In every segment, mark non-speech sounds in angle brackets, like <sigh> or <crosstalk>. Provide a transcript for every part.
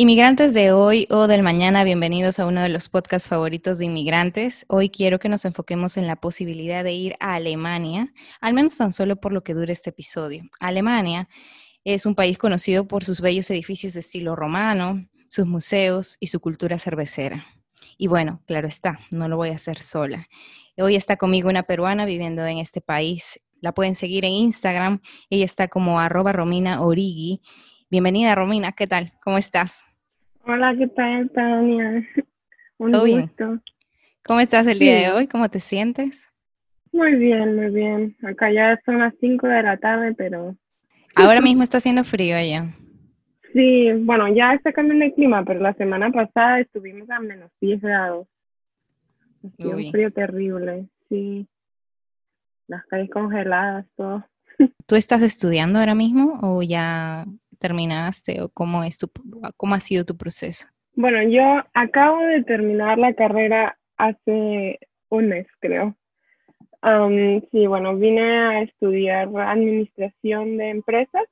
Inmigrantes de hoy o del mañana, bienvenidos a uno de los podcasts favoritos de inmigrantes. Hoy quiero que nos enfoquemos en la posibilidad de ir a Alemania, al menos tan solo por lo que dure este episodio. Alemania es un país conocido por sus bellos edificios de estilo romano, sus museos y su cultura cervecera. Y bueno, claro está, no lo voy a hacer sola. Hoy está conmigo una peruana viviendo en este país. La pueden seguir en Instagram. Ella está como arroba Romina Origi. Bienvenida, Romina. ¿Qué tal? ¿Cómo estás? Hola, ¿qué tal, Tania? <laughs> Un gusto. ¿Cómo estás el día de hoy? ¿Cómo te sientes? Muy bien, muy bien. Acá ya son las 5 de la tarde, pero... Ahora mismo está haciendo frío allá. <laughs> Sí, bueno, ya está cambiando el clima, pero la semana pasada estuvimos a menos 10 grados. un frío terrible, sí. Las calles congeladas, todo. <laughs> ¿Tú estás estudiando ahora mismo o ya terminaste o cómo es tu cómo ha sido tu proceso? Bueno, yo acabo de terminar la carrera hace un mes, creo. sí, bueno, vine a estudiar administración de empresas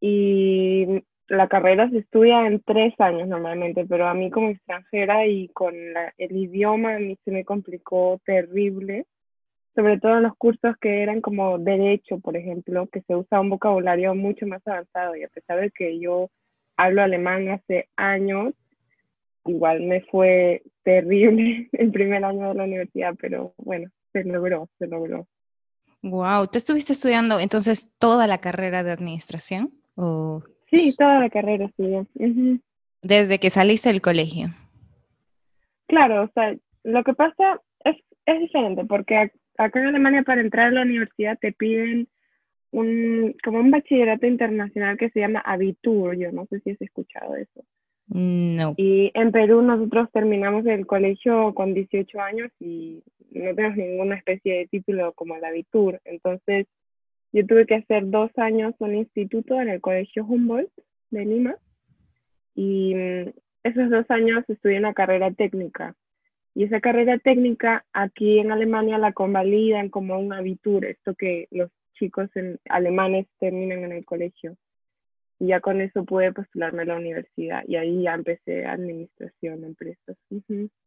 y la carrera se estudia en tres años normalmente, pero a mí como extranjera y con el idioma a mí se me complicó terrible, sobre todo en los cursos que eran como derecho, por ejemplo, que se usa un vocabulario mucho más avanzado y a pesar de que yo hablo alemán hace años, igual me fue terrible <laughs> el primer año de la universidad, pero bueno, se logró, se logró. Wow, ¿tú estuviste estudiando entonces toda la carrera de administración? O... Sí, toda la carrera, sí. Desde que saliste del colegio. Claro, o sea, lo que pasa es, es diferente, porque acá en Alemania para entrar a la universidad te piden un, como un bachillerato internacional que se llama Abitur, yo no sé si has escuchado eso. No. Y en Perú nosotros terminamos el colegio con 18 años y no tenemos ninguna especie de título como el Abitur, entonces yo tuve que hacer dos años un instituto en el Colegio Humboldt de Lima y mm, esos dos años estudié una carrera técnica. Y esa carrera técnica aquí en Alemania la convalidan como un abitur, esto que los chicos en, alemanes terminan en el colegio. Y ya con eso pude postularme a la universidad y ahí ya empecé administración de empresas.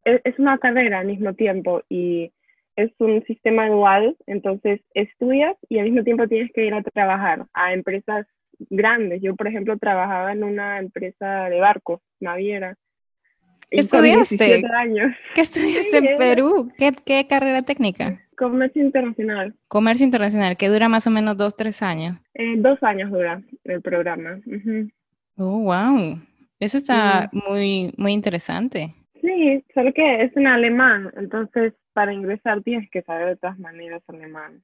es, es, una carrera al mismo tiempo y es un sistema dual, entonces estudias y al mismo tiempo tienes que ir a trabajar a empresas grandes. Yo, por ejemplo, trabajaba en una empresa de barcos, naviera. ¿Qué estudiaste? Años. ¿Qué estudiaste en Perú? ¿Qué, carrera técnica? Comercio internacional. Comercio internacional, que dura más o menos dos, tres años. Eh, dos años dura el programa. Oh, wow. Eso está muy, muy interesante. Sí, solo que es en alemán, entonces para ingresar tienes que saber de todas maneras alemán.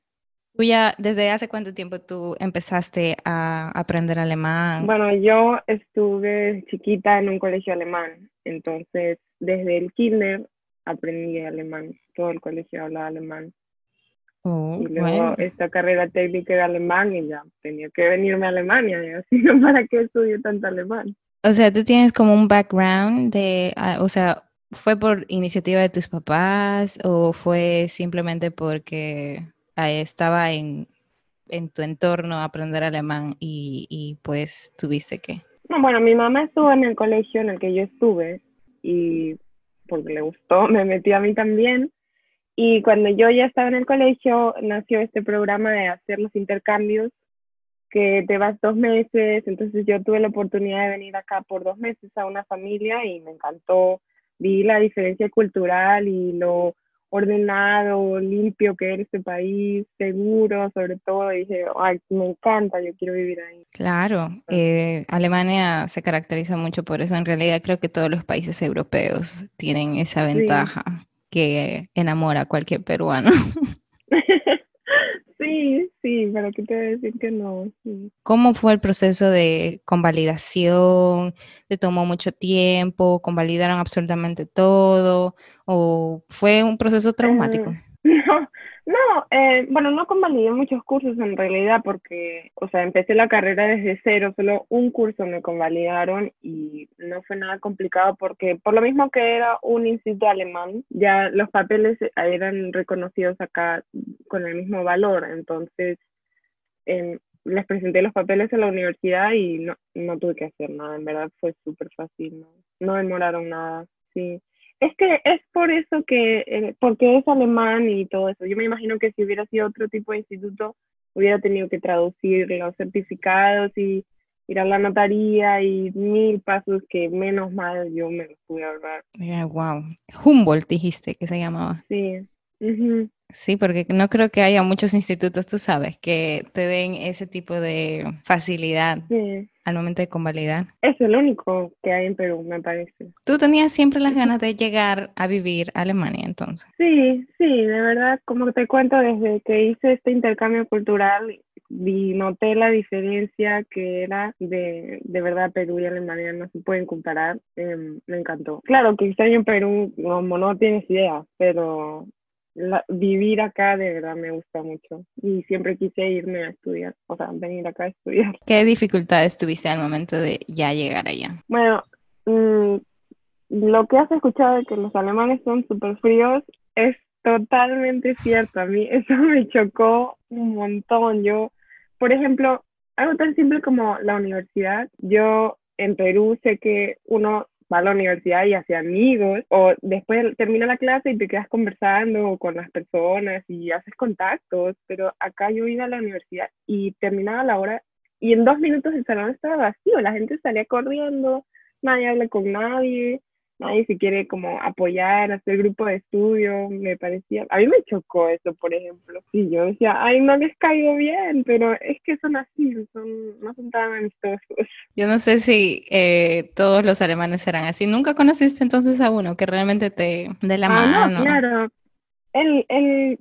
¿Tú ya, desde hace cuánto tiempo tú empezaste a aprender alemán? Bueno, yo estuve chiquita en un colegio alemán, entonces desde el kinder aprendí alemán, todo el colegio hablaba alemán. Oh, y luego esta carrera técnica de alemán y ya tenía que venirme a Alemania, y así <laughs> no para qué estudié tanto alemán. O sea, tú tienes como un background de, ah, o sea, ¿Fue por iniciativa de tus papás o fue simplemente porque estaba en, tu entorno aprender alemán y, pues tuviste que? No, bueno, mi mamá estuvo en el colegio en el que yo estuve y porque le gustó, <laughs> me metió a mí también. Y cuando yo ya estaba en el colegio, nació este programa de hacer los intercambios, que te vas dos meses. Entonces yo tuve la oportunidad de venir acá por dos meses a una familia y me encantó vi la diferencia cultural y lo ordenado, limpio que era este país, seguro sobre todo, y dije, ay, me encanta, yo quiero vivir ahí. Claro, eh, Alemania se caracteriza mucho por eso, en realidad creo que todos los países europeos tienen esa ventaja que enamora a cualquier peruano. <laughs> Sí, sí, pero qué te voy a decir que no. ¿Cómo fue el proceso de convalidación? ¿Te tomó mucho tiempo? ¿Convalidaron absolutamente todo? ¿O fue un proceso traumático? <laughs> no, no, eh, bueno, no convalidé muchos cursos en realidad porque, o sea, empecé la carrera desde cero, solo un curso me convalidaron y no fue nada complicado porque por lo mismo que era un instituto alemán, ya los papeles eran reconocidos acá con el mismo valor, entonces em, les presenté los papeles a la universidad y no, no tuve que hacer nada, en verdad fue súper fácil, no, no demoraron nada, sí. Es que es por eso que, eh, porque es alemán y todo eso. Yo me imagino que si hubiera sido otro tipo de instituto, hubiera tenido que traducir los certificados y ir a la notaría y mil pasos que menos mal yo me los pude ahorrar. wow. Humboldt dijiste que se llamaba. Sí. Sí, porque no creo que haya muchos institutos, tú sabes, que te den ese tipo de facilidad al momento de convalidar. Es el único que hay en Perú, me parece. ¿Tú tenías siempre las ganas de llegar a vivir a Alemania entonces? Sí, sí, de verdad, como te cuento, desde que hice este intercambio cultural y noté la diferencia que era de, de verdad Perú y Alemania, no se pueden comparar, em, me encantó. Claro que extraño en Perú, como no tienes idea, pero vivir acá de verdad me gusta mucho y siempre quise irme a estudiar, o sea, venir acá a estudiar. ¿Qué dificultades tuviste al momento de ya llegar allá? Bueno, mm, lo que has escuchado de que los alemanes son súper fríos es totalmente cierto. A mí eso <laughs> me chocó un montón. Yo, por ejemplo, algo tan simple como la universidad, yo en Perú sé que uno va a la universidad y hace amigos, o después termina la clase y te quedas conversando con las personas y haces contactos, pero acá yo iba a la universidad y terminaba la hora y en dos minutos el salón estaba vacío, la gente salía corriendo, nadie habla con nadie, nadie se quiere como apoyar, hacer grupo de estudio, me parecía, a mí me chocó eso, por ejemplo, y yo decía, ay, no les caigo bien, pero es que son así, son, no son tan amistosos. Yo no sé si eh, todos los alemanes serán así, ¿nunca conociste entonces a uno que realmente te dé la ah, mano? No, claro, el, el,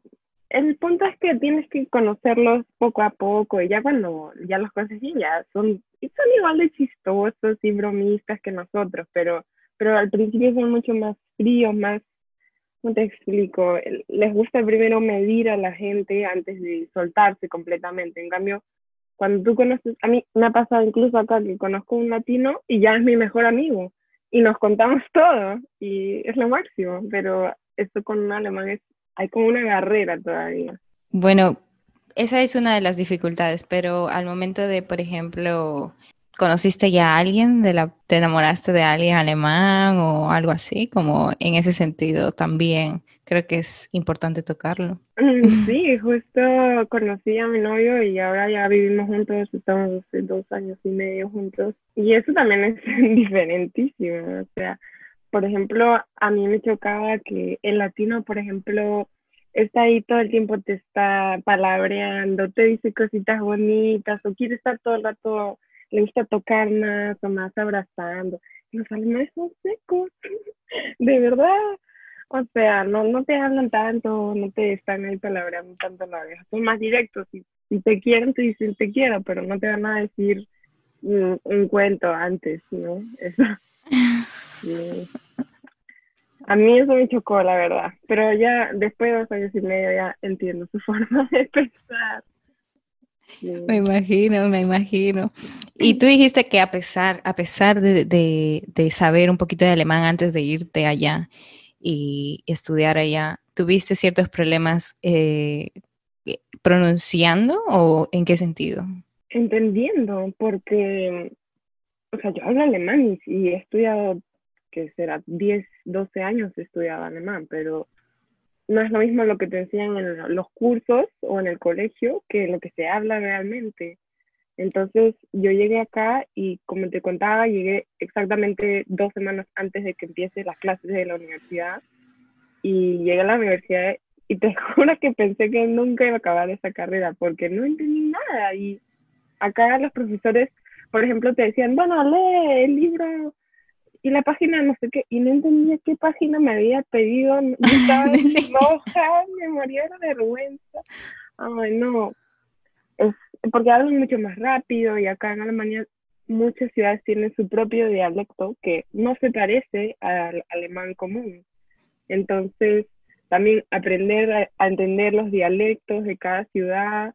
el punto es que tienes que conocerlos poco a poco y ya cuando ya los conoces ya son, son igual de chistosos y bromistas que nosotros, pero pero al principio son mucho más fríos, más, ¿cómo te explico? Les gusta primero medir a la gente antes de soltarse completamente. En cambio, cuando tú conoces, a mí me ha pasado incluso acá que conozco un latino y ya es mi mejor amigo y nos contamos <laughs> todo y es lo máximo, pero esto con un alemán es, hay como una carrera todavía. Bueno, esa es una de las dificultades, pero al momento de, por ejemplo, ¿Conociste ya a alguien? De la, ¿Te enamoraste de alguien alemán o algo así? Como en ese sentido también creo que es importante tocarlo. Mm, <laughs> sí, justo conocí a mi novio y ahora ya vivimos juntos, estamos hace dos años y medio juntos. Y eso también es <laughs> diferentísimo. O sea, por ejemplo, a mí me chocaba que el latino, por ejemplo, está ahí todo el tiempo, te está palabreando, te dice cositas bonitas o quiere estar todo el rato le gusta tocar más o más abrazando. Los alemanes son secos, <laughs> de verdad. O sea, no, no te hablan tanto, no te están ahí palabreando tanto la vieja. Son más directos. Si, si te quieren, te dicen te quiero, pero no te van a decir un, cuento antes, ¿no? <laughs> Eso. A mí eso me chocó, la verdad. Pero ya después de dos años y medio ya entiendo su <laughs> forma de pensar. Me imagino, me imagino. Y tú dijiste que a pesar, a pesar de, de, saber un poquito de alemán antes de irte allá y estudiar allá, ¿tuviste ciertos problemas eh, pronunciando o en qué sentido? Entendiendo, porque, o sea, yo hablo alemán y, he estudiado, que será 10, 12 años he estudiado alemán, pero no es lo mismo lo que te enseñan en los cursos o en el colegio que lo que se habla realmente. Entonces yo llegué acá y como te contaba, llegué exactamente dos semanas antes de que empiece las clases de la universidad. y llegué a la universidad y te <laughs> juro que pensé que nunca iba a acabar esa carrera porque no entendí nada y acá los profesores, por ejemplo, te decían, bueno, lee el libro y la página no sé qué, y no entendía qué página me había pedido, <laughs> estaba roja, me moría de vergüenza. Ay, no, es porque hablan mucho más rápido y acá en Alemania muchas ciudades tienen su propio dialecto que no se parece al alemán común. Entonces, también aprender a, entender los dialectos de cada ciudad.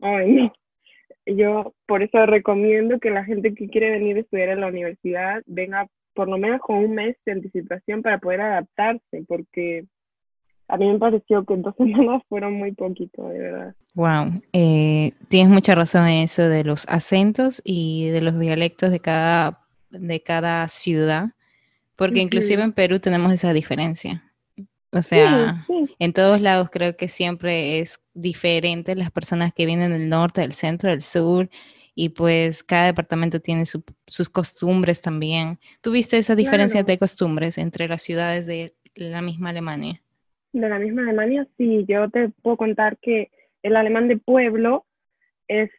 Ay, no. Yo por eso recomiendo que la gente que quiere venir a estudiar en la universidad venga por lo menos con un mes de anticipación para poder adaptarse, porque a mí me pareció que dos <laughs> semanas fueron muy poquito, de verdad. Wow, eh, tienes mucha razón en eso de los acentos y de los dialectos de cada, de cada ciudad, porque inclusive en Perú tenemos esa diferencia. O sea, en todos lados creo que siempre es diferente las personas que vienen del norte, del centro, del sur, y pues cada departamento tiene sus costumbres también. ¿Tuviste esa diferencia de costumbres entre las ciudades de la misma Alemania? De la misma Alemania, sí, yo te puedo contar que el alemán de pueblo es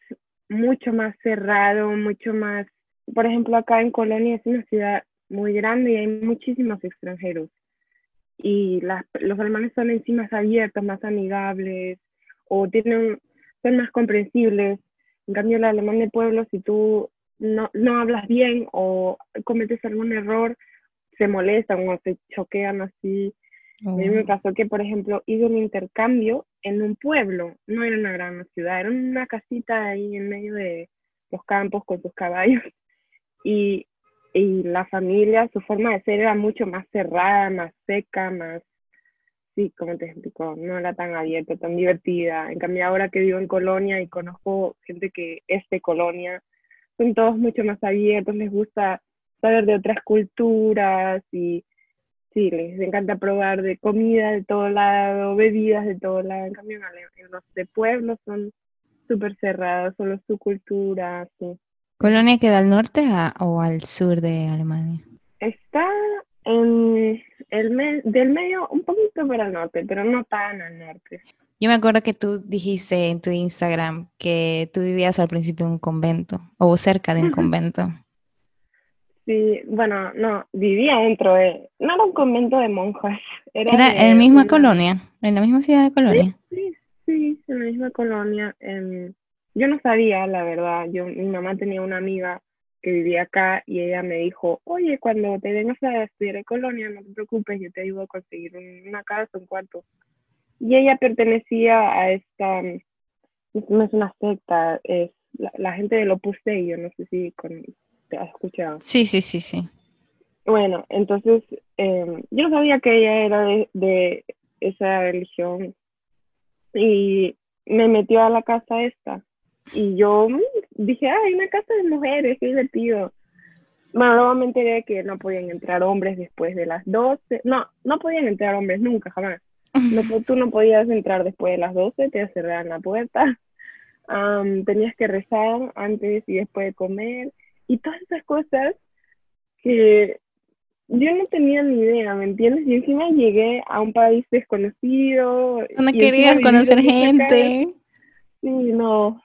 mucho más cerrado, mucho más, por ejemplo, acá en Colonia es una ciudad muy grande y hay muchísimos extranjeros. Y las, los alemanes son en sí más abiertos, más amigables, o tienen, son más comprensibles en cambio, el alemán de pueblo, si tú no, no hablas bien o cometes algún error, se molestan o se choquean así. A mí me oh. pasó que, por ejemplo, hice un intercambio en un pueblo, no era una gran ciudad, era una casita ahí en medio de los campos con sus caballos. Y, y la familia, su forma de ser era mucho más cerrada, más seca, más sí, como te explico, no era tan abierta, tan divertida. En cambio, ahora que vivo en Colonia y conozco gente que es de Colonia, son todos mucho más abiertos, les gusta saber de otras culturas y sí, les encanta probar de comida de todo lado, bebidas de todo lado. En cambio, en los de pueblo son súper cerrados, solo su cultura, sí. ¿Colonia queda al norte o al sur de Alemania? Está en el del medio un poquito para el norte, pero no tan al norte. Yo me acuerdo que tú dijiste en tu Instagram que tú vivías al principio en un convento o cerca de un convento. Sí, bueno, no, vivía dentro de, no era un convento de monjas. Era, en la misma colonia, en la misma ciudad de Colonia. Sí, sí, en la misma colonia. Yo no sabía, la verdad, yo, mi mamá tenía una amiga que vivía acá y ella me dijo, oye, cuando te vengas a estudiar en Colonia, no te preocupes, yo te ayudo a conseguir una casa, un cuarto. Y ella pertenecía a esta, no es una secta, es la, gente del Opus Dei, yo no sé si te has escuchado. Sí, sí, sí, sí. Bueno, entonces em, yo no sabía que ella era de, de esa religión y me metió a la casa esta. Y yo dije, ay, una casa de mujeres, qué divertido. Bueno, me enteré que no podían entrar hombres después de las 12. No, no podían entrar hombres nunca, jamás. No, tú no podías entrar después de las 12, te cerraban la puerta. <laughs> tenías que rezar antes y después de comer. Y todas esas cosas que yo no tenía ni idea, ¿me entiendes? Y encima llegué a un país desconocido. No querías conocer gente. Sí, no,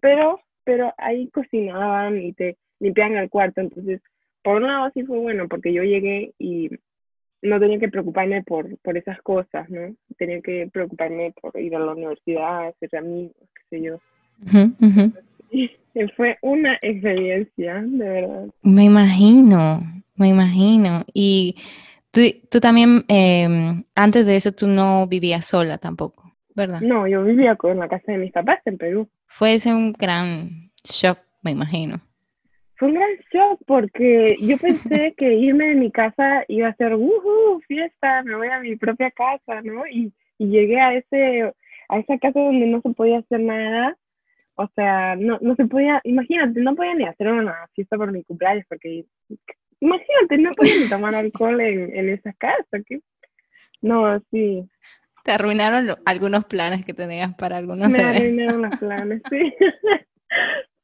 pero, pero ahí cocinaban y te limpiaban el cuarto, entonces, por un lado sí fue bueno, porque yo llegué y no tenía que preocuparme por, por esas cosas, ¿no? Tenía que preocuparme por ir a la universidad, hacer amigos, qué sé yo. <laughs> fue una experiencia, de verdad. Me imagino, me imagino. Y tú, tú también, em, antes de eso, tú no vivías sola tampoco, ¿verdad? No, yo vivía con la casa de mis papás en Perú. Fue ese un gran shock, me imagino. Fue un gran shock porque yo pensé <laughs> que irme de mi casa iba a ser, uh, fiesta, me voy a mi propia casa, ¿no? Y, y llegué a, ese, a esa casa donde no se podía hacer nada. O sea, no, no se podía, imagínate, no podía ni hacer una fiesta por mi cumpleaños porque, imagínate, no podía ni tomar <laughs> alcohol en, en esa casa. ¿qué? No, sí, te arruinaron algunos planes que tenías para algunos Me arruinaron los <laughs> planes, sí.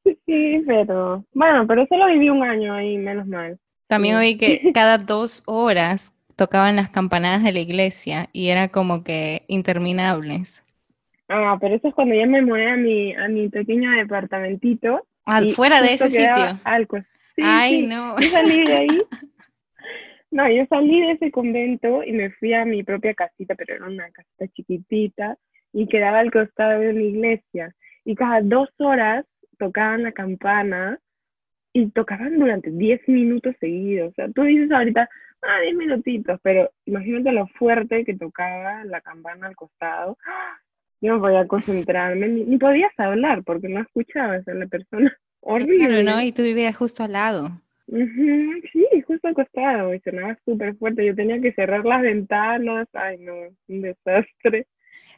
<laughs> sí, pero bueno, pero solo viví un año ahí, menos mal. También oí que <laughs> cada dos horas tocaban las campanadas de la iglesia y era como que interminables. Ah, pero eso es cuando ya me mudé a mi, a mi pequeño departamentito. Ah, fuera de ese sitio. Ay, no. Yo salí de ahí. No, yo salí de ese convento y me fui a mi propia casita, pero era una casita chiquitita y quedaba al costado de una iglesia. Y cada dos horas tocaban la campana y tocaban durante diez minutos seguidos. O sea, tú dices ahorita, ah, diez minutitos, pero imagínate lo fuerte que tocaba la campana al costado. Yo no podía concentrarme, ni, podías hablar porque no escuchabas a la persona. Horrible. ¿no? Y tú vivías justo al lado. Sí, justo al costado, y sonaba súper fuerte. Yo tenía que cerrar las ventanas. Ay, no, un desastre.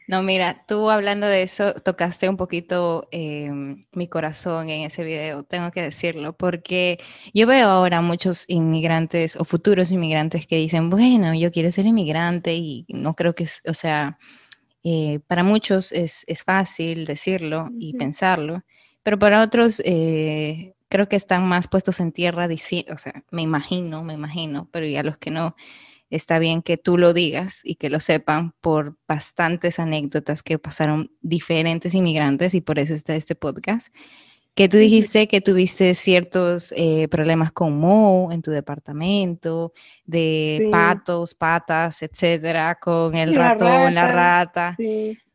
No, mira, tú hablando de eso, tocaste un poquito em, mi corazón en ese video, tengo que decirlo, porque yo veo ahora muchos inmigrantes o futuros inmigrantes que dicen, bueno, yo quiero ser inmigrante y no creo que, o sea, eh, para muchos es, fácil decirlo y pensarlo, pero para otros eh, creo que están más puestos en tierra, o sea, me imagino, me imagino, pero ya los que no, está bien que tú lo digas y que lo sepan por bastantes anécdotas que pasaron diferentes inmigrantes y por eso está este podcast. Que tú dijiste que tuviste ciertos eh, problemas con Mo en tu departamento, de patos, patas, etcétera, con el ratón, la rata.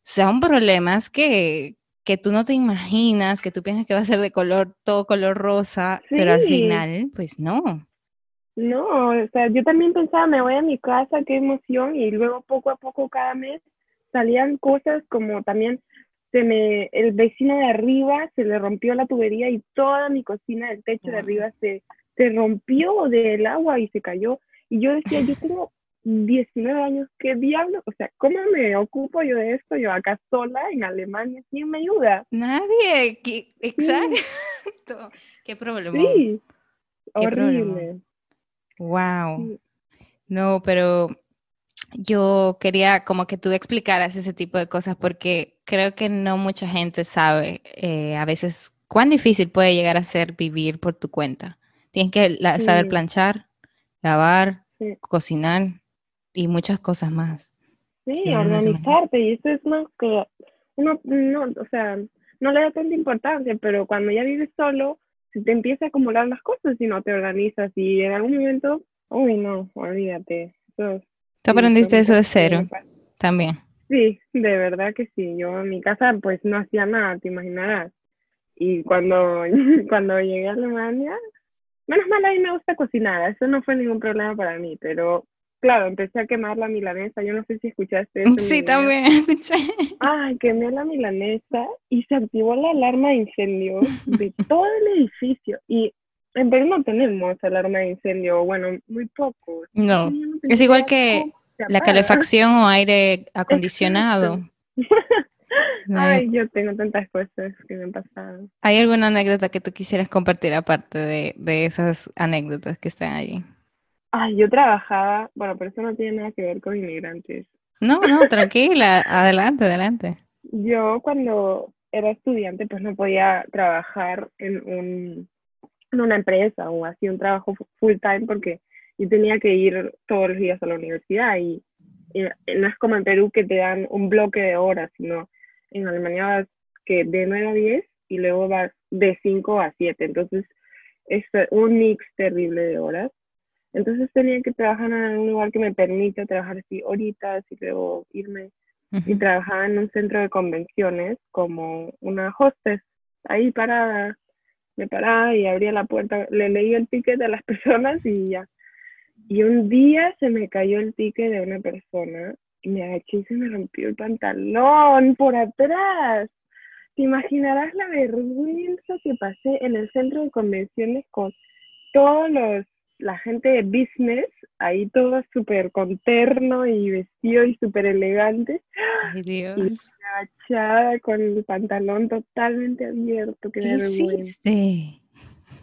Son problemas que, que tú no te imaginas, que tú piensas que va a ser de color, todo color rosa, pero al final, pues no. No, o sea, yo también pensaba, me voy a mi casa, qué emoción, y luego poco a poco cada mes salían cosas como también se me, el vecino de arriba se le rompió la tubería y toda mi cocina, el techo de arriba se, se rompió del agua y se cayó. Y yo decía, yo tengo 19 años, ¿qué diablo? O sea, ¿cómo me ocupo yo de esto? Yo acá sola en Alemania, ¿quién me ayuda? Nadie, exacto. Qué problema. Sí, horrible. Wow. No, pero yo quería como que tú explicaras ese tipo de cosas porque creo que no mucha gente sabe eh, a veces cuán difícil puede llegar a ser vivir por tu cuenta. Tienes que saber planchar, lavar, cocinar y muchas cosas más. Sí, organizarte y eso es más que uno no, o sea, no le da tanta importancia, pero cuando ya vives solo, si te empieza a acumular las cosas y no te organizas y en algún momento, uy, no, olvídate. Eso, ¿Tú aprendiste eso de cero también? Sí, de verdad que sí. Yo en mi casa pues no hacía nada, te imaginarás. Y cuando, <laughs> cuando llegué a Alemania, menos mal a mí me gusta cocinar, eso no fue ningún problema para mí, pero claro, empecé a quemar la milanesa. Yo no sé si escuchaste eso. Sí, también <laughs> escuché. Ay, quemé la milanesa y se activó la alarma de incendio de <laughs> todo el edificio. Y en Perú no tenemos alarma de incendio, bueno, muy poco. No, es igual que la calefacción o aire acondicionado. <laughs> Ay, yo tengo tantas cosas que me han pasado. ¿Hay alguna anécdota que tú quisieras compartir aparte de, de esas anécdotas que están allí? Ay, yo trabajaba, bueno, pero eso no tiene nada que ver con inmigrantes. No, no, <laughs> tranquila, adelante, adelante. Yo cuando era estudiante, pues no podía trabajar en, un, en una empresa o así un trabajo full time porque yo tenía que ir todos los días a la universidad y, no es como en Perú que te dan un bloque de horas, sino en Alemania vas que de 9 a 10 y luego vas de 5 a 7. Entonces es un mix terrible de horas entonces tenía que trabajar en un lugar que me permita trabajar así horitas y luego irme. Y trabajaba en un centro de convenciones como una hostess, ahí parada. Me paraba y abría la puerta, le leía el ticket a las <laughs> personas y ya. Y un día se me cayó el ticket de una persona y me agaché y se me rompió el pantalón por atrás. Te imaginarás la vergüenza que pasé en el centro de convenciones con todos los la gente de business, ahí todo súper conterno y vestido y súper elegante. Ay, Dios. Y agachada con el pantalón totalmente abierto. Qué, ¿Qué hiciste?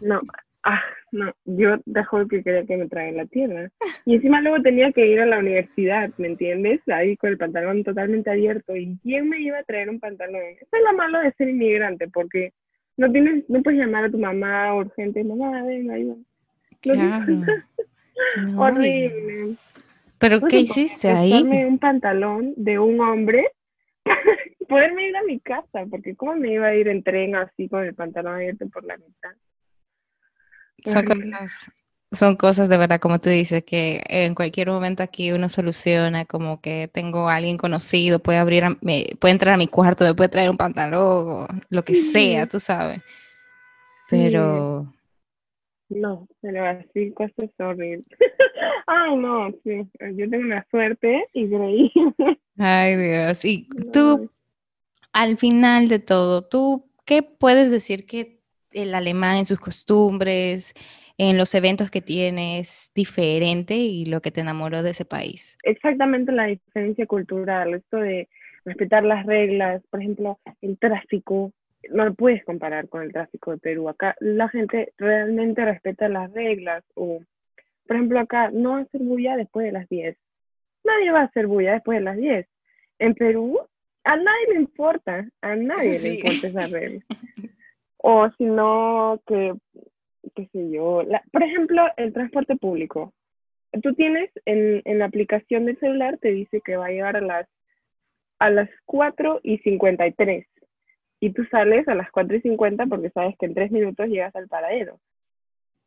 No, ah, no, yo dejo que quería que me traigan la tierra. Y encima luego tenía que ir a la universidad, ¿me entiendes? Ahí con el pantalón totalmente abierto. ¿Y quién me iba a traer un pantalón? Eso es lo malo de ser inmigrante, porque no tienes, no puedes llamar a tu mamá urgente, mamá, ven, ayúdame. Claro. Horrible. ¿Pero qué hiciste ahí? un pantalón de un hombre <laughs> poderme ir a mi casa, porque ¿cómo me iba a ir en tren así con el pantalón abierto por la mitad? Son cosas, son cosas de verdad, como tú dices, que en cualquier momento aquí uno soluciona, como que tengo a alguien conocido, puede abrir, puede entrar a mi cuarto, me puede traer un pantalón, o lo que sea, tú sabes. Pero... No, pero así cosas horribles. <laughs> Ay, no, sí, yo tengo una suerte increíble. <laughs> Ay, Dios. Y tú, al final de todo, ¿tú qué puedes decir que el alemán en sus costumbres, en los eventos que tienes diferente y lo que te enamoró de ese país? Exactamente la diferencia cultural, esto de respetar las reglas, por ejemplo, el tráfico, no lo puedes comparar con el tráfico de Perú. Acá la gente realmente respeta las reglas o, por ejemplo, acá no hacer bulla después de las 10. Nadie va a hacer bulla después de las 10. En Perú, a nadie le importa, a nadie le importa esa regla. O si no, que qué sé yo, por ejemplo, el transporte público. Tú tienes en, en, la aplicación del celular, te dice que va a llegar a las, a las 4 y 53. Y tú sales a las 4 y 50 porque sabes que en 3 minutos llegas al paradero.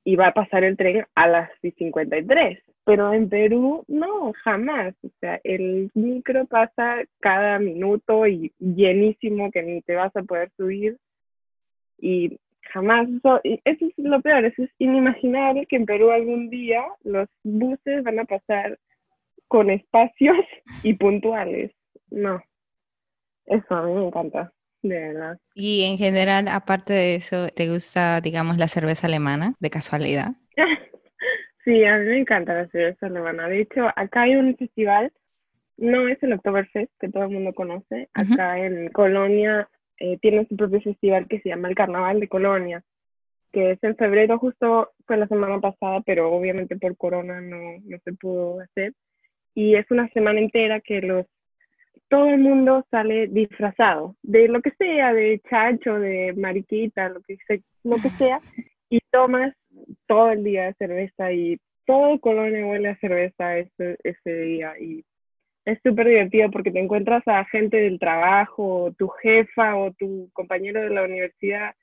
Y va a pasar el tren a las 53. Pero en Perú, no, jamás. O sea, el micro pasa cada minuto y llenísimo que ni te vas a poder subir. Y jamás, eso, eso es lo peor, eso es inimaginable que en Perú algún día los buses van a pasar con espacios <laughs> y puntuales. No, eso a mí me encanta, de verdad. Y en general, aparte de eso, ¿te gusta, digamos, la cerveza alemana, de casualidad? <laughs> sí, a mí me encanta la cerveza alemana. De hecho, acá hay un festival, no es el Oktoberfest, que todo el mundo conoce, acá en Colonia eh, tiene su propio festival que se llama el Carnaval de Colonia, que es en febrero, justo fue la semana pasada, pero obviamente por corona no, no se pudo hacer. Y es una semana entera que los todo el mundo sale disfrazado de lo que sea, de chacho, de mariquita, lo que, sea, lo que sea, y tomas todo el día cerveza y todo Colonia huele a cerveza ese, ese día y es súper divertido porque te encuentras a gente del trabajo, tu jefa o tu compañero de la universidad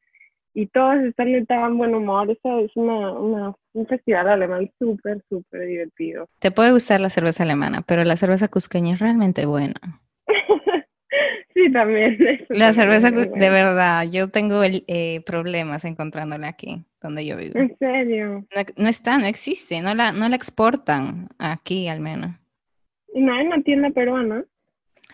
y todos están de tan buen humor. Eso es una, un festival alemán súper, súper divertido. Te puede gustar la cerveza alemana, pero la cerveza cusqueña es realmente buena. Sí, también. <laughs> La cerveza, de verdad, yo tengo el, eh, problemas encontrándola aquí, donde yo vivo. ¿En serio? No, no, está, no existe, no la, no la exportan aquí al menos. No hay una tienda peruana.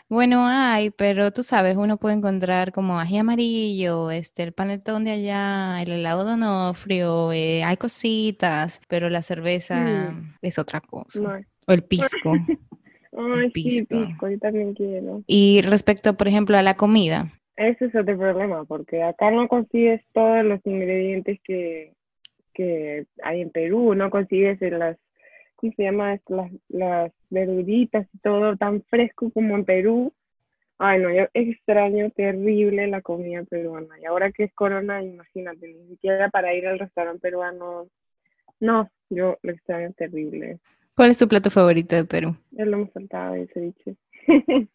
Bueno, hay, pero tú sabes, uno puede encontrar como ají amarillo, este, el panetón de allá, el helado de onofrio, eh, hay cositas, pero la cerveza mm. es otra cosa. O el pisco. <laughs> Ay, sí, pisco, yo también quiero. Y respecto, por ejemplo, a la comida. Ese es otro problema, porque acá no consigues todos los ingredientes que, que hay en Perú, no consigues en las ¿cómo se llama? Las, las verduritas y todo tan fresco como en Perú. Ay, no, yo extraño terrible la comida peruana. Y ahora que es corona, imagínate, ni siquiera para ir al restaurante peruano. No, yo lo extraño terrible. ¿Cuál es tu plato favorito de Perú? El lomo saltado y ceviche. <laughs>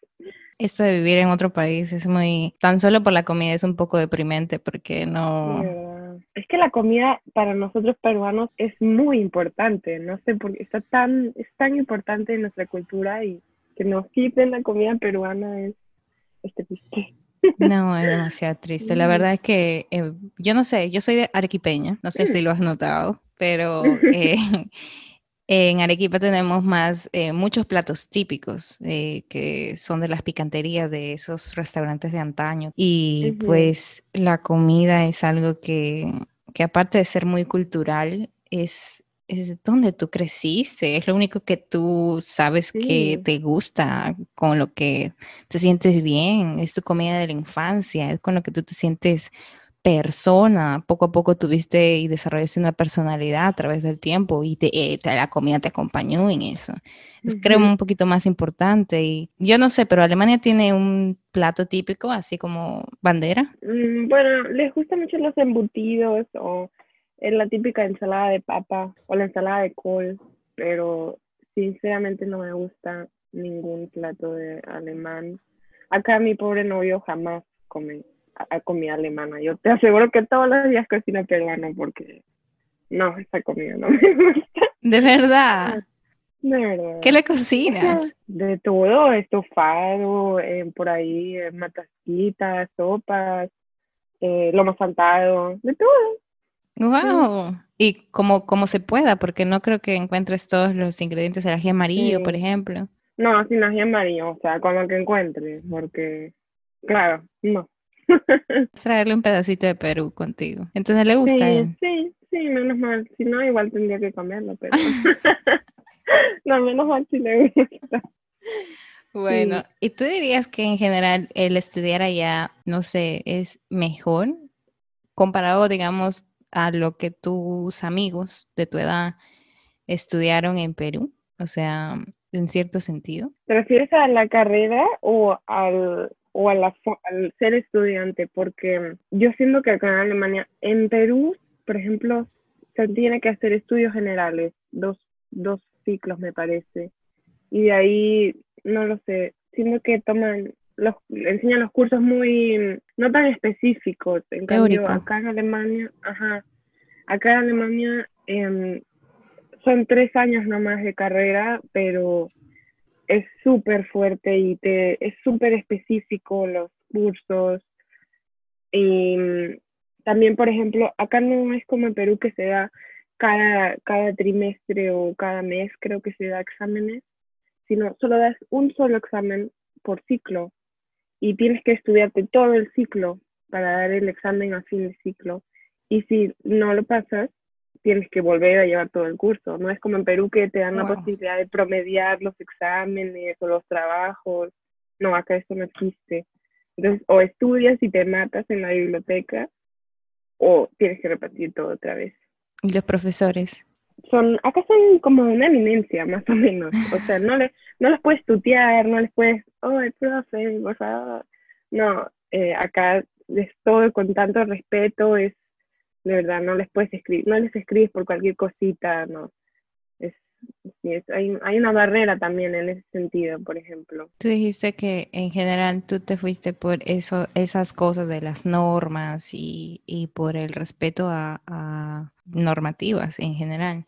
Esto de vivir en otro país es muy, tan solo por la comida es un poco deprimente porque no, es que la comida para nosotros peruanos es muy importante, no sé por qué está tan, es tan importante en nuestra cultura y que nos quiten la comida peruana es, triste. No, es <laughs> demasiado triste. La verdad es que eh, yo no sé, yo soy de arequipeña, no sé si lo has notado, pero <laughs> eh, en Arequipa tenemos más, eh, muchos platos típicos que son de las picanterías de esos restaurantes de antaño. Y pues la comida es algo que, que, aparte de ser muy cultural, es, es donde tú creciste, es lo único que tú sabes que te gusta, con lo que te sientes bien, es tu comida de la infancia, es con lo que tú te sientes persona, poco a poco tuviste y desarrollaste una personalidad a través del tiempo y te, eh, la comida te acompañó en eso. Creo un poquito más importante y yo no sé, pero Alemania tiene un plato típico, así como bandera. Mm, bueno, les gustan mucho los embutidos o la típica ensalada de papa o la ensalada de col, pero sinceramente no me gusta ningún plato de alemán. Acá mi pobre novio jamás come a, comida alemana. Yo te aseguro que todos los días cocina peruano porque no, esa comida no me <laughs> gusta. ¿De verdad? De verdad. ¿Qué le cocinas? De todo, estofado, eh, por ahí, eh, matasquitas, sopas, eh, lomo saltado, de todo. Wow. Y como, como se pueda, porque no creo que encuentres todos los ingredientes del ají amarillo, por ejemplo. No, sin ají amarillo, o sea, como que encuentres, porque, claro, no. <laughs> Traerle un pedacito de Perú contigo. Entonces le gusta. Sí, sí, sí, menos mal. Si no, igual tendría que comerlo, pero. <laughs> <laughs> no, menos mal si le gusta. Bueno, ¿y tú dirías que en general el estudiar allá, no sé, es mejor comparado, digamos, a lo que tus amigos de tu edad estudiaron en Perú? O sea, en cierto sentido. ¿Te refieres a la carrera o al, o a la, al ser estudiante? Porque yo siento que acá en Alemania, en Perú, por ejemplo, se tiene que hacer estudios generales, dos, dos ciclos me parece. Y de ahí, no lo sé, siento que toman, los, enseñan los cursos muy, no tan específicos. En cambio, acá en Alemania, ajá, acá en Alemania em, son tres años nomás de carrera, pero es súper fuerte y te, es súper específico los cursos. Y también, por ejemplo, acá no es como en Perú que se da cada, cada trimestre o cada mes, creo que se da exámenes, sino solo das un solo examen por ciclo y tienes que estudiarte todo el ciclo para dar el examen a fin de ciclo. Y si no lo pasas, tienes que volver a llevar todo el curso. No es como en Perú que te dan la posibilidad de promediar los exámenes o los trabajos. No, acá eso no existe. Entonces, o estudias y te matas en la biblioteca, o tienes que repetir todo otra vez. ¿Y los profesores? Son, acá son como una eminencia, más o menos. O sea, no, le, no les puedes tutear, no les puedes, oh, el profe, por favor. No, eh, acá es todo con tanto respeto, es de verdad, no les puedes escribir, no les escribes por cualquier cosita, no. Es, hay, hay, una barrera también en ese sentido, por ejemplo. Tú dijiste que en general tú te fuiste por eso, esas cosas de las normas y, y por el respeto a, a, normativas en general,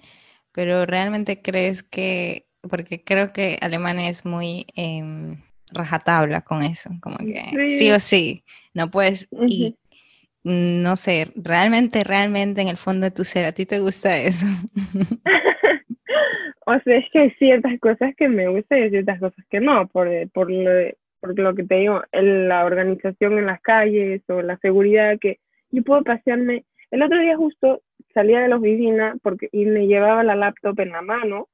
pero realmente crees que, porque creo que Alemania es muy eh, rajatabla con eso, como que sí, o sí, no puedes, y no sé, realmente, realmente en el fondo de tu ser, ¿a ti te gusta eso? <laughs> o sea, es que hay ciertas cosas que me gustan y ciertas cosas que no, por, por, lo, por lo que te digo, la organización en las calles o la seguridad que yo puedo pasearme. El otro día justo salía de la oficina porque, y me llevaba la laptop en la mano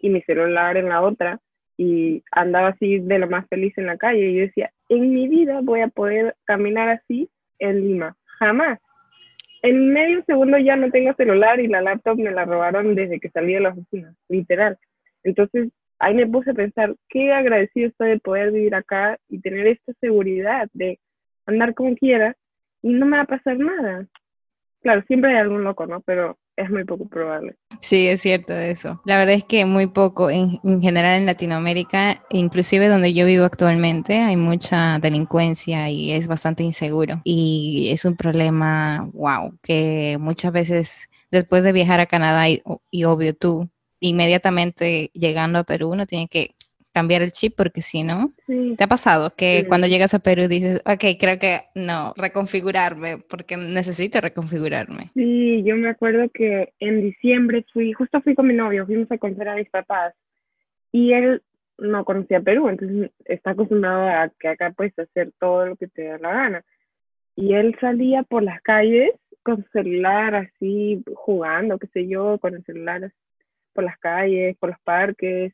y mi celular en la otra y andaba así de lo más feliz en la calle y yo decía, en mi vida voy a poder caminar así en Lima jamás. En medio segundo ya no tengo celular y la laptop me la robaron desde que salí de la oficina, literal. Entonces ahí me puse a pensar qué agradecido estoy de poder vivir acá y tener esta seguridad de andar como quiera y no me va a pasar nada. Claro, siempre hay algún loco, ¿no? Pero es muy poco probable. Sí, es cierto eso. La verdad es que muy poco, en, general en Latinoamérica, inclusive donde yo vivo actualmente, hay mucha delincuencia y es bastante inseguro. Y es un problema, wow, que muchas veces después de viajar a Canadá y, y obvio tú, inmediatamente llegando a Perú, uno tiene que cambiar el chip porque si no, ¿te ha pasado que cuando llegas a Perú dices, ok, creo que no, reconfigurarme porque necesito reconfigurarme? Sí, yo me acuerdo que en diciembre fui, justo fui con mi novio, fuimos a conocer a mis papás y él no conocía Perú, entonces está acostumbrado a que acá puedes hacer todo lo que te da la gana. Y él salía por las calles con su celular así, jugando, qué sé yo, con el celular por las calles, por los parques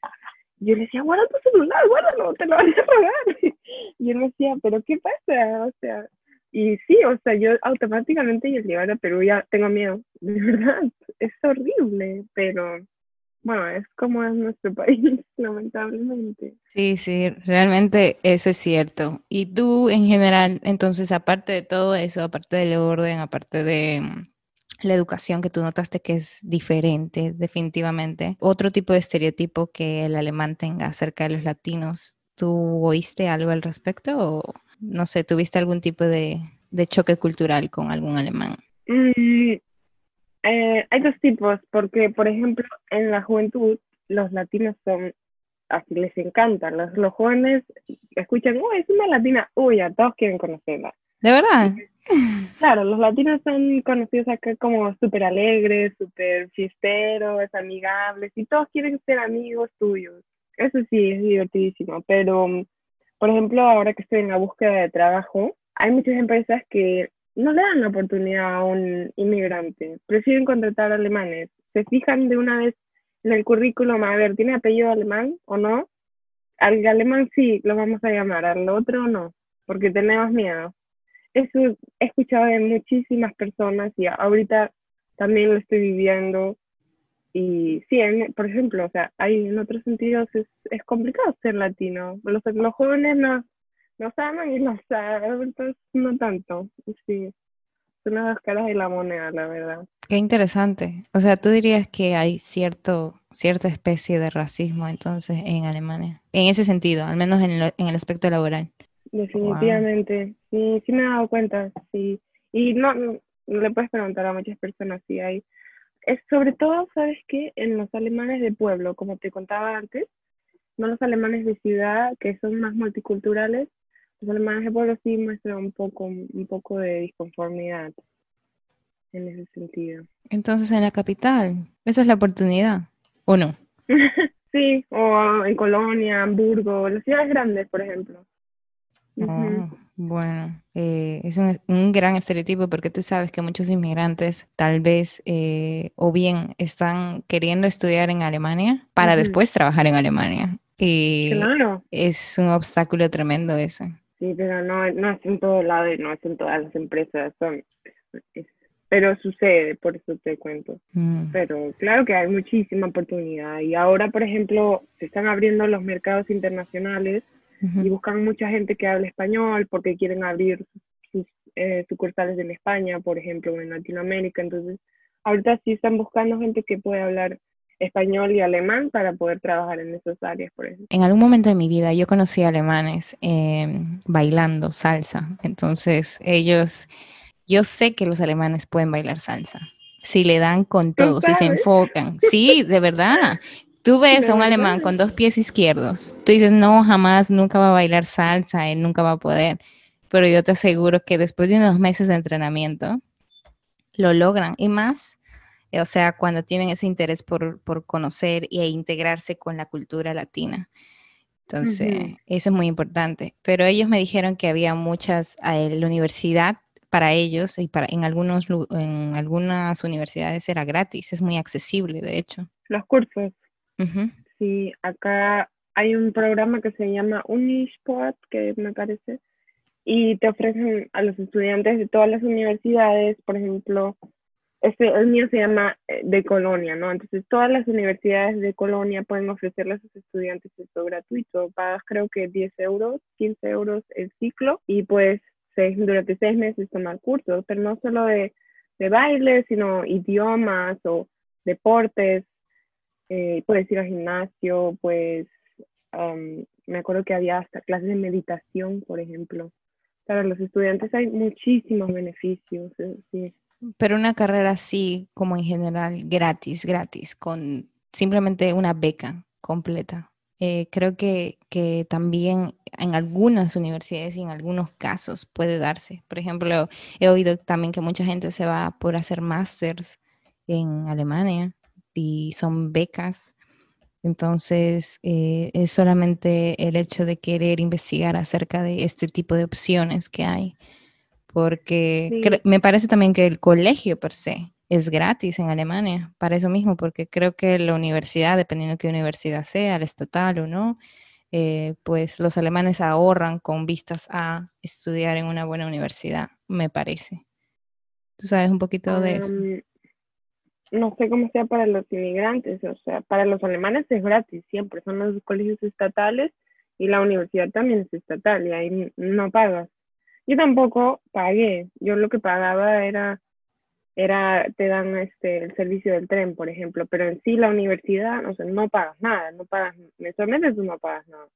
yo le decía, guarda tu celular, guárdalo, te lo van a robar. <laughs> Y él me decía, pero ¿qué pasa? O sea, y sí, o sea, yo automáticamente y al llegar a Perú ya tengo miedo, <laughs> de verdad, es horrible, pero bueno, es como es nuestro <laughs> país, lamentablemente. Sí, sí, realmente eso es cierto. Y tú en general, entonces, aparte de todo eso, aparte del orden, aparte de la educación que tú notaste que es diferente, definitivamente. Otro tipo de estereotipo que el alemán tenga acerca de los latinos. ¿Tú oíste algo al respecto o no sé, tuviste algún tipo de, choque cultural con algún alemán? Mm, eh, hay dos tipos, porque por ejemplo en la juventud los latinos son así les encantan. Los, jóvenes escuchan, uy, es una latina, uy, ya todos quieren conocerla. ¿De verdad? Claro, los latinos son conocidos acá como súper alegres, súper fiesteros, amigables, y todos quieren ser amigos tuyos. Eso sí, es divertidísimo, pero, por ejemplo, ahora que estoy en la búsqueda de trabajo, hay muchas empresas que no le dan la oportunidad a un inmigrante, prefieren contratar alemanes, se fijan de una vez en el currículum, a ver, ¿tiene apellido alemán o no? Al alemán sí, lo vamos a llamar, al otro no, porque tenemos miedo eso he escuchado de muchísimas personas y ahorita también lo estoy viviendo. Y sí, por ejemplo, o sea, hay en otros sentidos es, es complicado ser latino. Los, los jóvenes nos, nos aman y los adultos no tanto. Sí, son las dos caras de la moneda, la verdad. Qué interesante. O sea, tú dirías que hay cierto, cierta especie de racismo entonces en Alemania. En ese sentido, al menos en, en el aspecto laboral. Definitivamente, sí, sí me he dado cuenta, sí. Y no, le puedes preguntar a muchas personas si hay. Es sobre todo, ¿sabes qué? En los alemanes de pueblo, como te contaba antes, no los alemanes de ciudad, que son más multiculturales, los alemanes de pueblo sí muestran un poco, un poco de disconformidad en ese sentido. Entonces, en la capital, esa es la oportunidad, ¿o no? <laughs> sí, o en Colonia, Hamburgo, las ciudades grandes, por ejemplo. Oh, bueno, eh, es un, gran estereotipo porque tú sabes que muchos inmigrantes tal vez eh, o bien están queriendo estudiar en Alemania para después trabajar en Alemania. Y es un obstáculo tremendo eso. Sí, pero no, no es en todo lado y no es en todas las empresas. Son, pero sucede, por eso te cuento. Mm. Pero claro que hay muchísima oportunidad. Y ahora, por ejemplo, se están abriendo los mercados internacionales y buscan mucha gente que hable español porque quieren abrir sus eh, sucursales en España, por ejemplo, o en Latinoamérica. Entonces, ahorita sí están buscando gente que pueda hablar español y alemán para poder trabajar en esas áreas, por ejemplo. En algún momento de mi vida yo conocí alemanes em, bailando salsa, entonces ellos, yo sé que los alemanes pueden bailar salsa, si le dan con todo, si se enfocan, sí, de verdad, <laughs> Tú ves a un alemán con dos pies izquierdos, tú dices, no, jamás, nunca va a bailar salsa, él nunca va a poder. Pero yo te aseguro que después de unos meses de entrenamiento, lo logran. Y más, o sea, cuando tienen ese interés por, conocer e integrarse con la cultura latina. Entonces, eso es muy importante. Pero ellos me dijeron que había muchas, la universidad para ellos y para en algunos en algunas universidades era gratis, es muy accesible, de hecho. Los cursos. Sí, acá hay un programa que se llama Unisport, que me parece, y te ofrecen a los estudiantes de todas las universidades, por ejemplo, este, el mío se llama eh, de Colonia, ¿no? Entonces todas las universidades de Colonia pueden ofrecerle a sus estudiantes esto gratuito. Pagas creo que 10 euros, 15 euros el ciclo y pues seis, durante seis meses tomar cursos, pero no solo de, de baile, sino idiomas o deportes, eh, puedes ir al gimnasio, pues me acuerdo que había hasta clases de meditación, por ejemplo. Para los estudiantes hay muchísimos beneficios. Eh, Pero una carrera así, como en general, gratis, gratis, con simplemente una beca completa. Eh, creo que, que, también en algunas universidades y en algunos casos puede darse. Por ejemplo, he oído también que mucha gente se va por hacer másters en Alemania y son becas. Entonces, eh, es solamente el hecho de querer investigar acerca de este tipo de opciones que hay, porque me parece también que el colegio per se es gratis en Alemania, para eso mismo, porque creo que la universidad, dependiendo de qué universidad sea, la estatal o no, eh, pues los alemanes ahorran con vistas a estudiar en una buena universidad, me parece. ¿Tú sabes un poquito de eso? No sé cómo sea para los inmigrantes, o sea, para los alemanes es gratis, siempre son los colegios estatales y la universidad también es estatal y ahí no pagas. Yo tampoco pagué, yo lo que pagaba era era, te dan este, el servicio del tren, por ejemplo, pero en sí la universidad, o sea, no pagas nada, no pagas, mensualmente tú no pagas nada.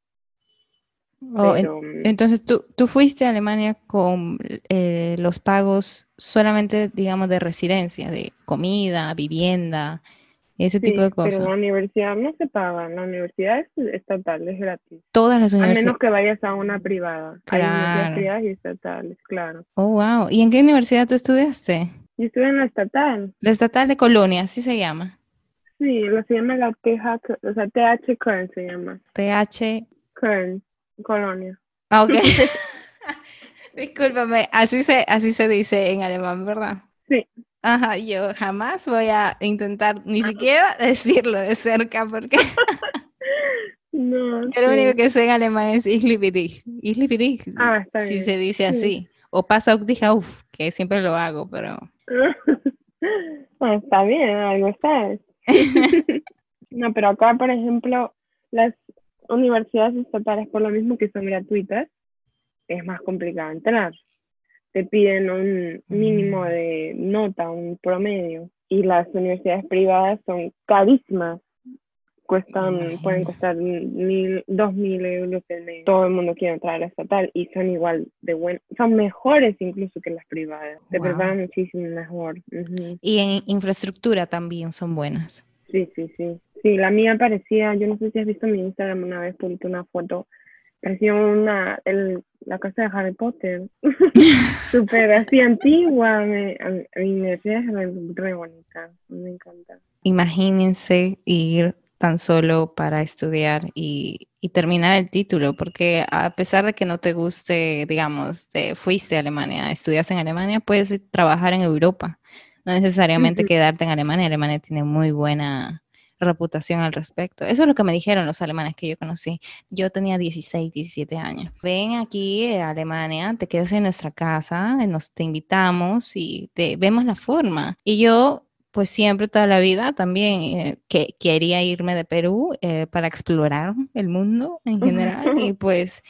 Oh, mm, entonces, ¿tú, tú fuiste a Alemania con eh, los pagos solamente, digamos, de residencia, de comida, vivienda, ese tipo de cosas. Pero la universidad no se paga, la universidad es estatal, es gratis. Todas las universidades. A menos que vayas a una privada. Claro. Hay universidades privadas y estatales, claro. Oh, wow. ¿Y en qué universidad tú estudiaste? Yo estuve en la estatal. La estatal de Colonia, así se llama. Sí, lo se llama la TH, o sea, TH Kern se llama. TH Kern, Colonia. Ah, ok. <laughs> Discúlpame, así se, así se dice en alemán, ¿verdad? Sí. Ajá, yo jamás voy a intentar ni siquiera <laughs> decirlo de cerca porque <laughs> no, lo único que sé en alemán es Ich liebe dich. Ah, está Si se dice así. O pasa dich auf, que siempre lo hago, pero Ah, está bien, algo sabes. no, pero acá, por ejemplo, las universidades estatales, por lo mismo que son gratuitas, es más complicado entrar. Te piden un mínimo Mm. de nota, un promedio. Y las universidades privadas son carísimas. Cuestan, pueden costar mil, dos mil euros el mes. Todo el mundo quiere entrar a la estatal y son igual de buenas, son mejores incluso que las privadas. Te Wow. preparan muchísimo mejor. Y en infraestructura también son buenas. Sí, sí, sí. Sí, la mía parecía, yo no sé si has visto mi Instagram una vez, publiqué una foto, parecía una, el, la casa de Harry Potter, <laughs> súper así antigua, me, a, mí me re bonita, me encanta. Imagínense ir tan solo para estudiar y, y terminar el título, porque a pesar de que no te guste, digamos, te fuiste a Alemania, estudiaste en Alemania, puedes trabajar en Europa, no necesariamente Ujú. quedarte en Alemania. Alemania tiene muy buena reputación al respecto. Eso es lo que me dijeron los alemanes que yo conocí. Yo tenía 16, 17 años. Ven aquí a Alemania, te quedas en nuestra casa, eh, nos te invitamos y te vemos la forma. Y yo pues siempre toda la vida también eh, que quería irme de Perú eh, para explorar el mundo en general y pues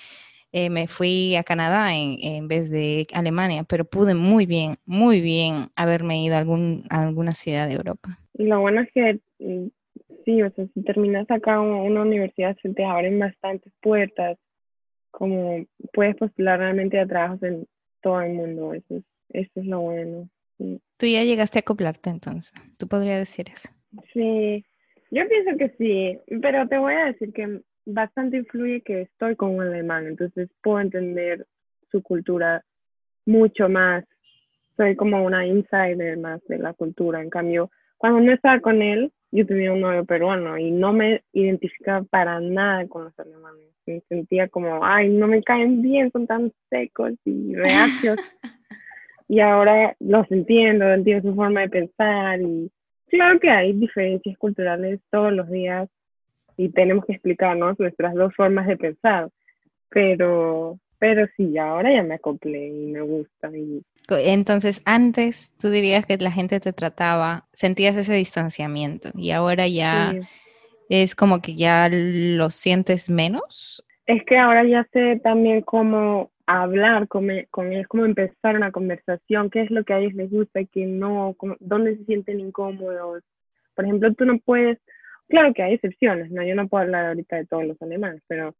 eh, me fui a Canadá en, en vez de Alemania, pero pude muy bien, muy bien haberme ido a, algún, a alguna ciudad de Europa. Lo bueno es que, mm, sí, o sea, si terminas acá un- una universidad se te abren bastantes puertas, como puedes postular realmente a trabajos en todo el mundo, eso es, eso es lo bueno. sí. Tú ya llegaste a acoplarte entonces, tú podrías decir eso. Sí, yo pienso que sí, pero te voy a decir que bastante influye que estoy con un alemán, entonces puedo entender su cultura mucho más. Soy como una insider más de la cultura. En cambio, cuando no estaba con él, yo tenía un novio peruano y no me identificaba para nada con los alemanes. Me sentía como, ay, no me caen bien, son tan secos y reacios. <laughs> y ahora los entiendo, entiendo su forma de pensar y claro que hay diferencias culturales todos los días y tenemos que explicarnos nuestras dos formas de pensar, pero, pero sí, ahora ya me acoplé y me gusta y Entonces, antes tú dirías que la gente te trataba, sentías ese distanciamiento y ahora ya sí. es como que ya lo sientes menos. Es que ahora ya sé también cómo hablar con, e- con ellos, cómo empezar una conversación, qué es lo que a ellos les gusta y qué no, cómo- dónde se sienten incómodos. Por ejemplo, tú no puedes, claro que hay excepciones, ¿no? Yo no puedo hablar ahorita de todos los alemanes, pero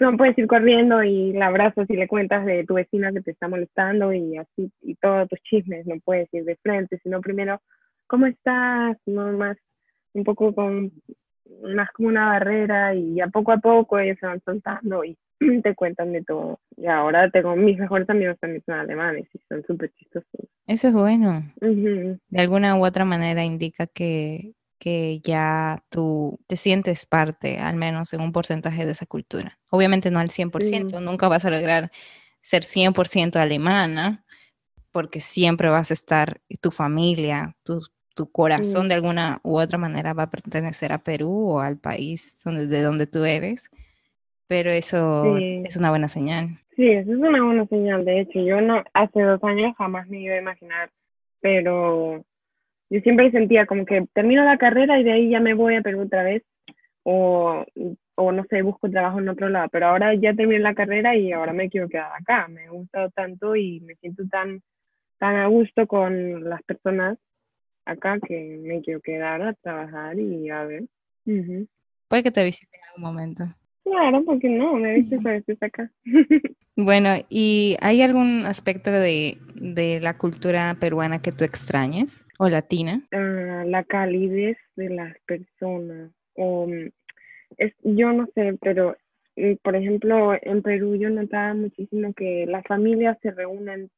no puedes ir corriendo y la abrazas y le cuentas de tu vecina que te está molestando y así, y todos tus chismes, no puedes ir de frente, sino primero, ¿cómo estás? No más, un poco con, más como una barrera y ya poco a poco ellos se van soltando y <clears throat> te cuentan de todo. Y ahora tengo mis mejores amigos también son alemanes y son súper chistosos. Eso es bueno. Ujú. De alguna u otra manera indica que, que ya tú te sientes parte, al menos en un porcentaje de esa cultura. Obviamente no al 100%, nunca vas a lograr ser 100% alemana, porque siempre vas a estar, tu familia, tu, tu corazón Mm. de alguna u otra manera va a pertenecer a Perú o al país donde, de donde tú eres, pero eso Sí. es una buena señal. Sí, eso es una buena señal. De hecho, yo no, hace dos años jamás me iba a imaginar, pero yo siempre sentía como que termino la carrera y de ahí ya me voy a Perú otra vez, o, o no sé, busco trabajo en otro lado, pero ahora ya terminé la carrera y ahora me quiero quedar acá. Me ha gustado tanto y me siento tan tan a gusto con las personas acá que me quiero quedar a trabajar y a ver. Puede que te visite en algún momento. Claro, porque no, me viste para estés acá. bueno, ¿y hay algún aspecto de, la cultura peruana que tú extrañes o latina? Ah, la calidez de las personas. Mm, es, yo no sé, pero mm, por ejemplo, en Perú yo notaba muchísimo que las familias se reúnen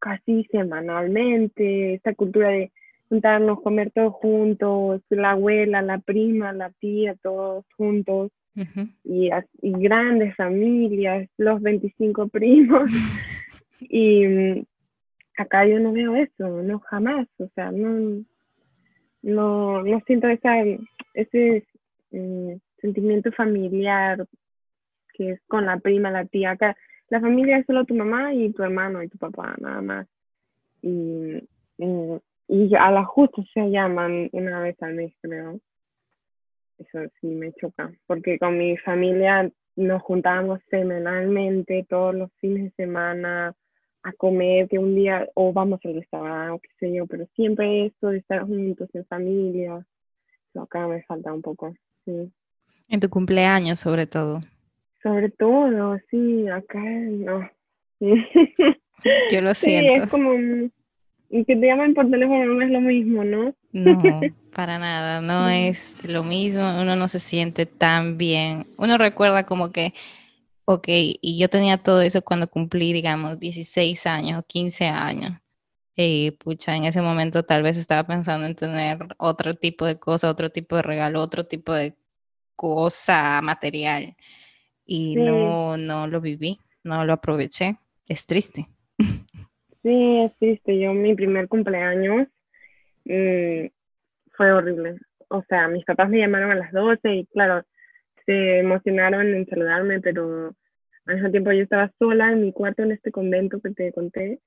casi semanalmente, esta cultura de juntarnos, comer todos juntos, la abuela, la prima, la tía, todos juntos, y, grandes familias, los 25 primos. <laughs> y mm, acá yo no veo eso, no jamás, o sea, no, no, no siento esa, ese mm, sentimiento familiar que es con la prima, la tía. Acá la familia es solo tu mamá y tu hermano y tu papá, nada más. Y, y, a la justa se llaman una vez al mes, creo. Eso sí me choca, porque con mi familia nos juntábamos semanalmente, todos los fines de semana, a comer, que un día, o vamos al restaurante, o qué sé yo, pero siempre esto de estar juntos en familia, eso acá me falta un poco, sí. En tu cumpleaños, sobre todo. Sobre todo, sí, acá no. <laughs> Yo lo siento. Sí, es como que te llamen por teléfono no es lo mismo, ¿no? No, <laughs> para nada, no es lo mismo, uno no se siente tan bien. Uno recuerda como que, ok, y yo tenía todo eso cuando cumplí, digamos, 16 años o 15 años. Y pucha, en ese momento tal vez estaba pensando en tener otro tipo de cosa, otro tipo de regalo, otro tipo de cosa material y no, no lo viví, no lo aproveché. Es triste. Sí, es triste. Yo mi primer cumpleaños mm, fue horrible. O sea, mis papás me llamaron a las 12 y claro, se emocionaron en saludarme, pero al mismo tiempo yo estaba sola en mi cuarto en este convento que te conté.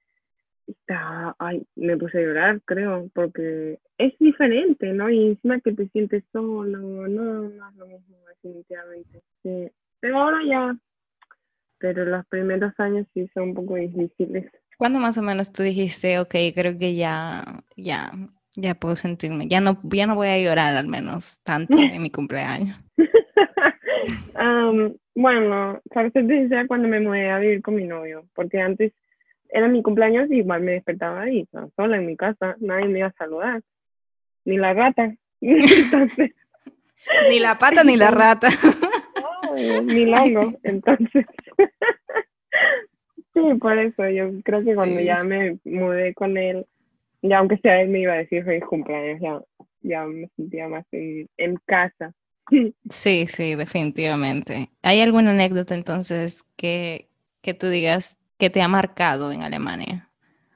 Estaba, ay, me puse a llorar, creo, porque es diferente, ¿no? Y encima que te sientes solo, no, no es lo mismo, definitivamente. Sí. Pero ahora ya, pero los primeros años sí son un poco difíciles. ¿Cuándo más o menos tú dijiste, ok, creo que ya, ya, ya puedo sentirme, ya no, ya no voy a llorar al menos tanto <laughs> en mi cumpleaños? <laughs> um, bueno, sabes, sincera cuando me mudé a vivir con mi novio, porque antes era mi cumpleaños y igual me despertaba ahí, sola en mi casa, nadie me iba a saludar, ni la gata. <laughs> ni la pata ni la rata. ni longo, entonces. Sí, por eso yo creo que cuando ya me mudé con él, ya aunque sea él me iba a decir feliz cumpleaños, ya, ya me sentía más en, en casa. <laughs> Sí, sí, definitivamente. ¿Hay alguna anécdota entonces que, que tú digas que te ha marcado en Alemania?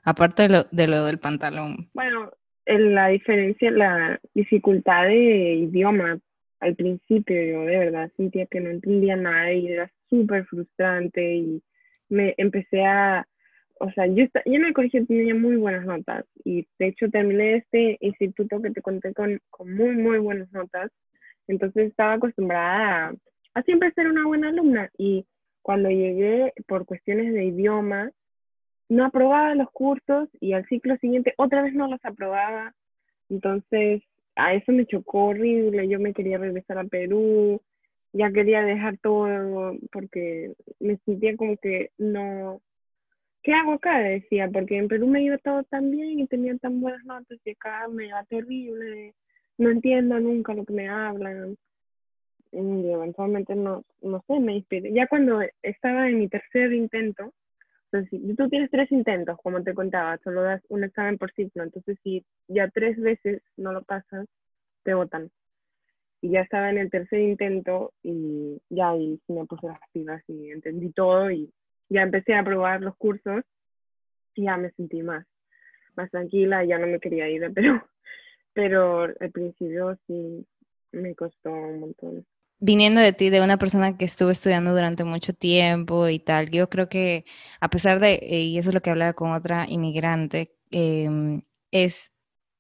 Aparte de lo, de lo del pantalón. Bueno, la diferencia, la dificultad de idioma, al principio yo de verdad sentía que no entendía nada y era súper frustrante y me empecé a, o sea, yo, yo en el colegio tenía muy buenas notas y de hecho terminé este instituto que te conté con, con muy, muy buenas notas, entonces estaba acostumbrada a, a siempre ser una buena alumna y cuando llegué por cuestiones de idioma, no aprobaba los cursos y al ciclo siguiente otra vez no los aprobaba. Entonces, a eso me chocó horrible, yo me quería regresar a Perú, ya quería dejar todo porque me sentía como que no, ¿qué hago acá? Decía, porque en Perú me iba todo tan bien y tenía tan buenas notas y acá me iba terrible, no entiendo nunca lo que me hablan. Y eventualmente no, no sé, me inspiré. Ya cuando estaba en mi tercer intento, entonces, tú tienes tres intentos, como te contaba, solo das un examen por ciclo, entonces si ya tres veces no lo pasas, te votan. Y ya estaba en el tercer intento y ya ahí me puse las pilas y entendí todo y ya empecé a probar los cursos y ya me sentí más, más tranquila, ya no me quería ir, <laughs> pero, pero al principio sí me costó un montón. Viniendo de ti, de una persona que estuvo estudiando durante mucho tiempo y tal, yo creo que a pesar de, eh, y eso es lo que hablaba con otra inmigrante, em, es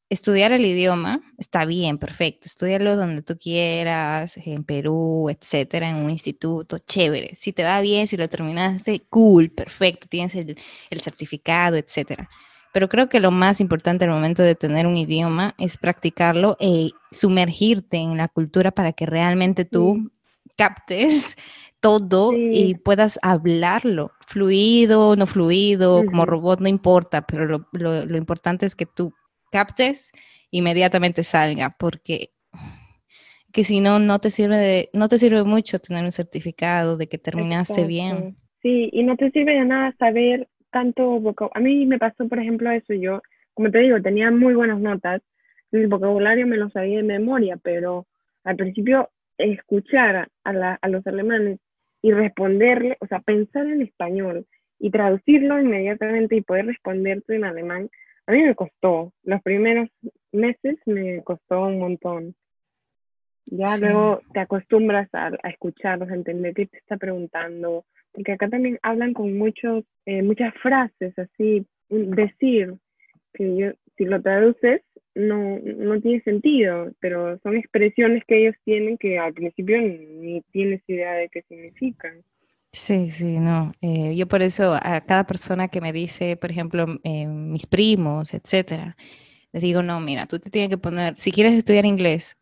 estudiar el idioma, está bien, perfecto, estudiarlo donde tú quieras, en Perú, etcétera, en un instituto, chévere. Si te va bien, si lo terminaste, cool, perfecto, tienes el, el certificado, etcétera. Pero creo que lo más importante al momento de tener un idioma es practicarlo e sumergirte en la cultura para que realmente tú captes todo y puedas hablarlo, fluido, no fluido, como robot, no importa, pero lo, lo, importante es que tú captes, inmediatamente salga, porque que si no, no te sirve de, no te sirve mucho tener un certificado de que terminaste bien. Sí, y no te sirve de nada saber tanto vocabulario. A mí me pasó, por ejemplo, eso. Yo, como te digo, tenía muy buenas notas. El vocabulario me lo sabía de memoria, pero al principio escuchar a, a los alemanes y responderle, o sea, pensar en español y traducirlo inmediatamente y poder responderte en alemán, a mí me costó. Los primeros meses me costó un montón. Ya luego te acostumbras a, a escucharlos, a entender qué te está preguntando, porque acá también hablan con muchos, eh, muchas frases así, decir, que yo, si lo traduces no, no tiene sentido, pero son expresiones que ellos tienen que al principio ni, tienes idea de qué significan. Sí, sí, no. Eh, yo por eso a cada persona que me dice, por ejemplo, eh, mis primos, etcétera, les digo, no, mira, tú te tienes que poner, si quieres estudiar inglés,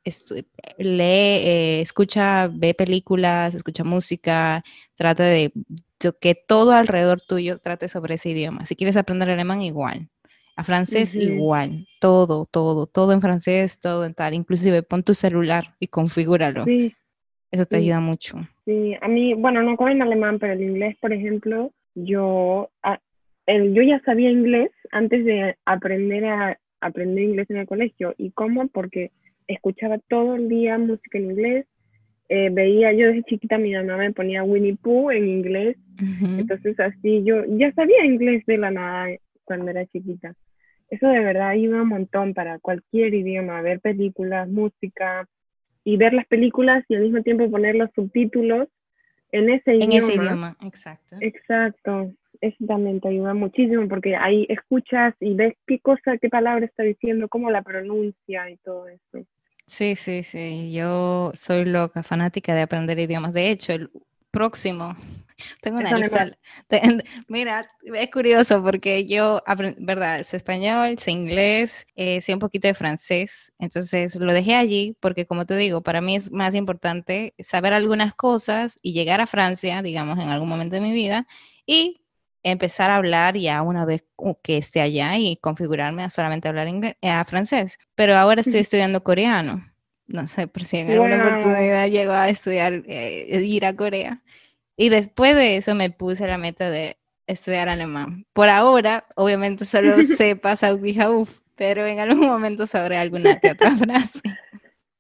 lee, eh, escucha, ve películas, escucha música, trata de que todo alrededor tuyo trate sobre ese idioma. Si quieres aprender alemán, igual. A francés igual, todo, todo, todo en francés, todo en tal. Inclusive pon tu celular y configúralo. Sí. Eso te ayuda mucho. Sí, a mí, bueno, no como en alemán, pero el inglés, por ejemplo, yo, el, yo ya sabía inglés antes de aprender a aprender inglés en el colegio. ¿Y cómo? Porque escuchaba todo el día música en inglés. Eh, veía, yo desde chiquita mi mamá me ponía Winnie Pooh en inglés. Entonces así yo ya sabía inglés de la nada cuando era chiquita eso de verdad ayuda un montón para cualquier idioma, ver películas, música y ver las películas y al mismo tiempo poner los subtítulos en ese idioma. En ese idioma, exacto. Exacto. Eso también te ayuda muchísimo porque ahí escuchas y ves qué cosa, qué palabra está diciendo, cómo la pronuncia y todo eso. Sí, sí, sí. Yo soy loca, fanática de aprender idiomas. De hecho, el próximo tengo una lista. Mira, es curioso porque yo, verdad, sé español, sé inglés, eh, sé un poquito de francés, entonces lo dejé allí porque, como te digo, para mí es más importante saber algunas cosas y llegar a Francia, digamos, en algún momento de mi vida y empezar a hablar ya una vez que esté allá y configurarme a solamente hablar inglés, eh, a francés. Pero ahora estoy estudiando coreano. No sé por si en alguna oportunidad llego a estudiar, eh, ir a Corea. Y después de eso me puse la meta de estudiar alemán. Por ahora, obviamente solo sé pasar uf, pero en algún momento sabré alguna que otra <laughs> frase.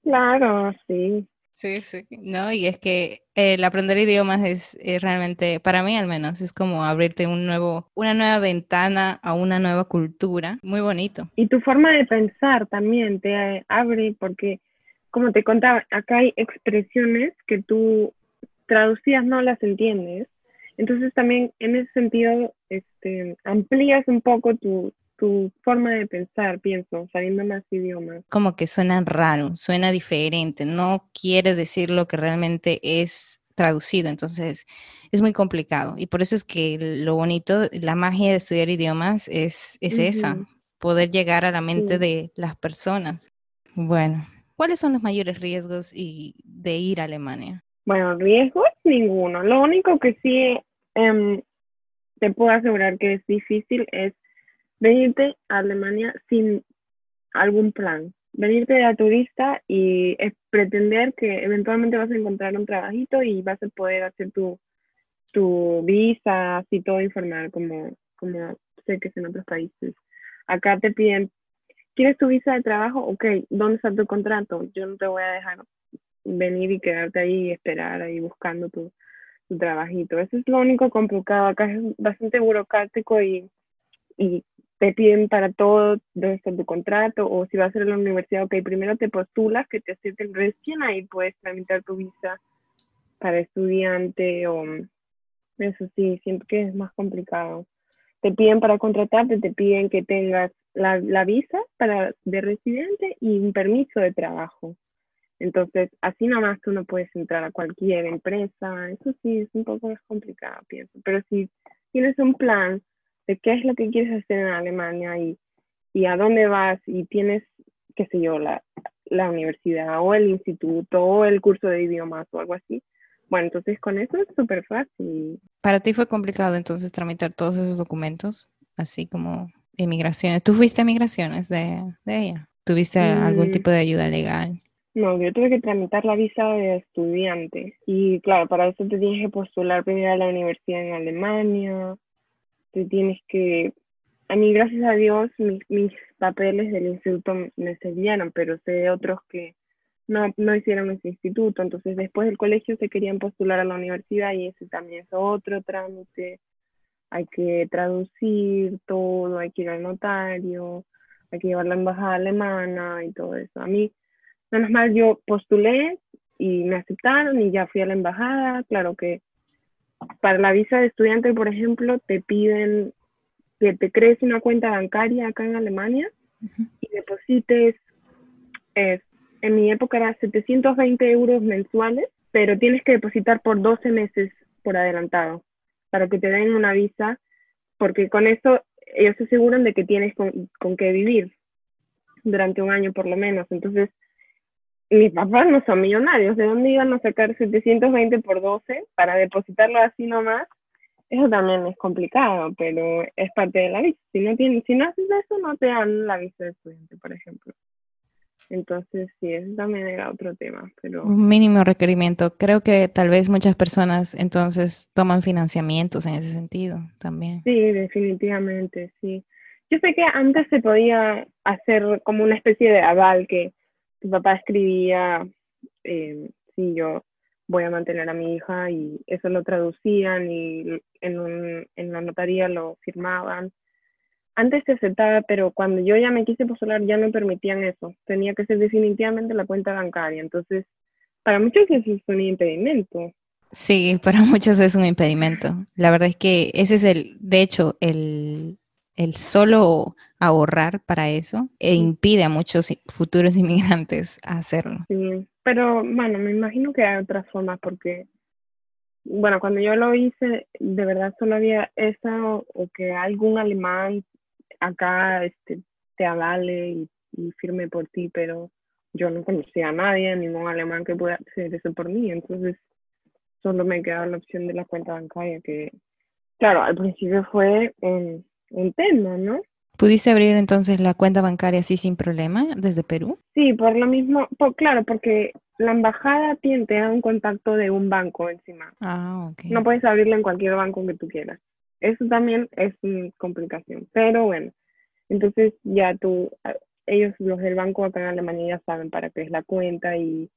Claro, sí. Sí, sí, no, y es que el aprender idiomas es, realmente, para mí al menos, es como abrirte un nuevo, una nueva ventana a una nueva cultura, muy bonito. Y tu forma de pensar también te abre, porque como te contaba, acá hay expresiones que tú traducidas no las entiendes. Entonces también en ese sentido este, amplías un poco tu, tu forma de pensar, pienso, sabiendo más idiomas. Como que suena raro, suena diferente, no quiere decir lo que realmente es traducido, entonces es muy complicado. Y por eso es que lo bonito, la magia de estudiar idiomas es, es esa, poder llegar a la mente de las personas. Bueno, ¿cuáles son los mayores riesgos y de ir a Alemania? Bueno, riesgos ninguno. Lo único que sí em, te puedo asegurar que es difícil es venirte a Alemania sin algún plan. Venirte de turista y pretender que eventualmente vas a encontrar un trabajito y vas a poder hacer tu, tu visa, así todo informal, como, como sé que es en otros países. Acá te piden, ¿quieres tu visa de trabajo? Ok, ¿dónde está tu contrato? Yo no te voy a dejar venir y quedarte ahí y esperar ahí buscando tu, tu trabajito. Eso es lo único complicado. Acá es bastante burocrático y, y te piden para todo está tu contrato o si vas a ser la universidad, ok, primero te postulas que te acepten recién ahí puedes tramitar tu visa para estudiante o eso sí, siempre que es más complicado. Te piden para contratarte, te piden que tengas la, la visa para de residente y un permiso de trabajo. Entonces, así nomás tú no puedes entrar a cualquier empresa. Eso sí, es un poco más complicado, pienso. Pero si tienes un plan de qué es lo que quieres hacer en Alemania y, y a dónde vas y tienes, qué sé yo, la, la universidad o el instituto o el curso de idiomas o algo así. Bueno, entonces con eso es súper fácil. Para ti fue complicado entonces tramitar todos esos documentos, así como emigraciones. ¿Tú fuiste a migraciones de, de ella? ¿Tuviste algún mm. tipo de ayuda legal? No, yo tuve que tramitar la visa de estudiante. Y claro, para eso te tienes que postular primero a la universidad en Alemania, te tienes que... A mí, gracias a Dios, mis, papeles del instituto me sirvieron, pero sé de otros que no, no hicieron ese instituto, entonces después del colegio se querían postular a la universidad y ese también es otro trámite, hay que traducir todo, hay que ir al notario, hay que llevar la embajada alemana y todo eso. A mí Menos mal yo postulé y me aceptaron y ya fui a la embajada. Claro que para la visa de estudiante, por ejemplo, te piden que te crees una cuenta bancaria acá en Alemania y deposites, en mi época era 720 euros mensuales, pero tienes que depositar por 12 meses por adelantado para que te den una visa, porque con eso ellos se aseguran de que tienes con, con qué vivir durante un año por lo menos. Entonces, mis papás no son millonarios, ¿de dónde iban a sacar 720 por 12 para depositarlo así nomás? Eso también es complicado, pero es parte de la visa. Si no, tienes, si no haces eso, no te dan la visa de estudiante, por ejemplo. Entonces, sí, eso también era otro tema. Pero... Un mínimo requerimiento. Creo que tal vez muchas personas entonces toman financiamientos en ese sentido también. Sí, definitivamente, sí. Yo sé que antes se podía hacer como una especie de aval que mi papá escribía, eh, sí, yo voy a mantener a mi hija y eso lo traducían y en, un, en la notaría lo firmaban. Antes se aceptaba, pero cuando yo ya me quise postular ya no permitían eso. Tenía que ser definitivamente la cuenta bancaria. Entonces, para muchos eso es un impedimento. Sí, para <laughs> muchos es un impedimento. La verdad es que ese es el, de hecho, el, el solo ahorrar para eso e impide a muchos futuros <laughs> inmigrantes hacerlo. Sí, pero bueno, me imagino que hay otras formas porque, bueno, cuando yo lo hice, de verdad solo había eso o que algún alemán acá este, te avale y, firme por ti, pero yo no conocía a nadie, ningún alemán que pueda hacer eso por mí, entonces solo me quedaba la opción de la cuenta bancaria que, claro, al principio fue un, un tema, ¿no? ¿Pudiste abrir entonces la cuenta bancaria así sin problema desde Perú? Sí, por lo mismo, claro, porque la embajada tiene, te da un contacto de un banco encima. Ah, ok. No puedes abrirla en cualquier banco que tú quieras. Eso también es una complicación, pero bueno, entonces ya tú, ellos, los del banco acá en Alemania ya saben para qué es la cuenta y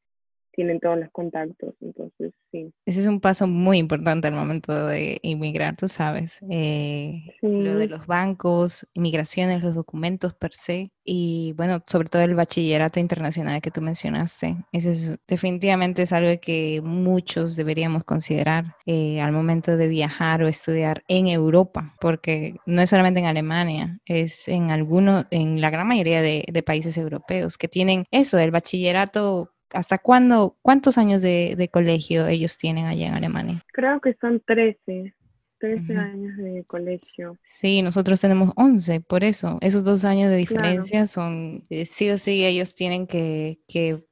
tienen todos los contactos, entonces sí. Ese es un paso muy importante al momento de inmigrar, tú sabes, eh, lo de los bancos, inmigraciones, los documentos per se y bueno, sobre todo el bachillerato internacional que tú mencionaste. Eso es, definitivamente es algo que muchos deberíamos considerar eh, al momento de viajar o estudiar en Europa, porque no es solamente en Alemania, es en algunos, en la gran mayoría de, de países europeos que tienen eso, el bachillerato ¿Hasta cuándo, cuántos años de, colegio ellos tienen allá en Alemania? Creo que son 13, 13 años de colegio. Sí, nosotros tenemos 11, por eso. Esos dos años de diferencia son, eh, sí o sí, ellos tienen que, que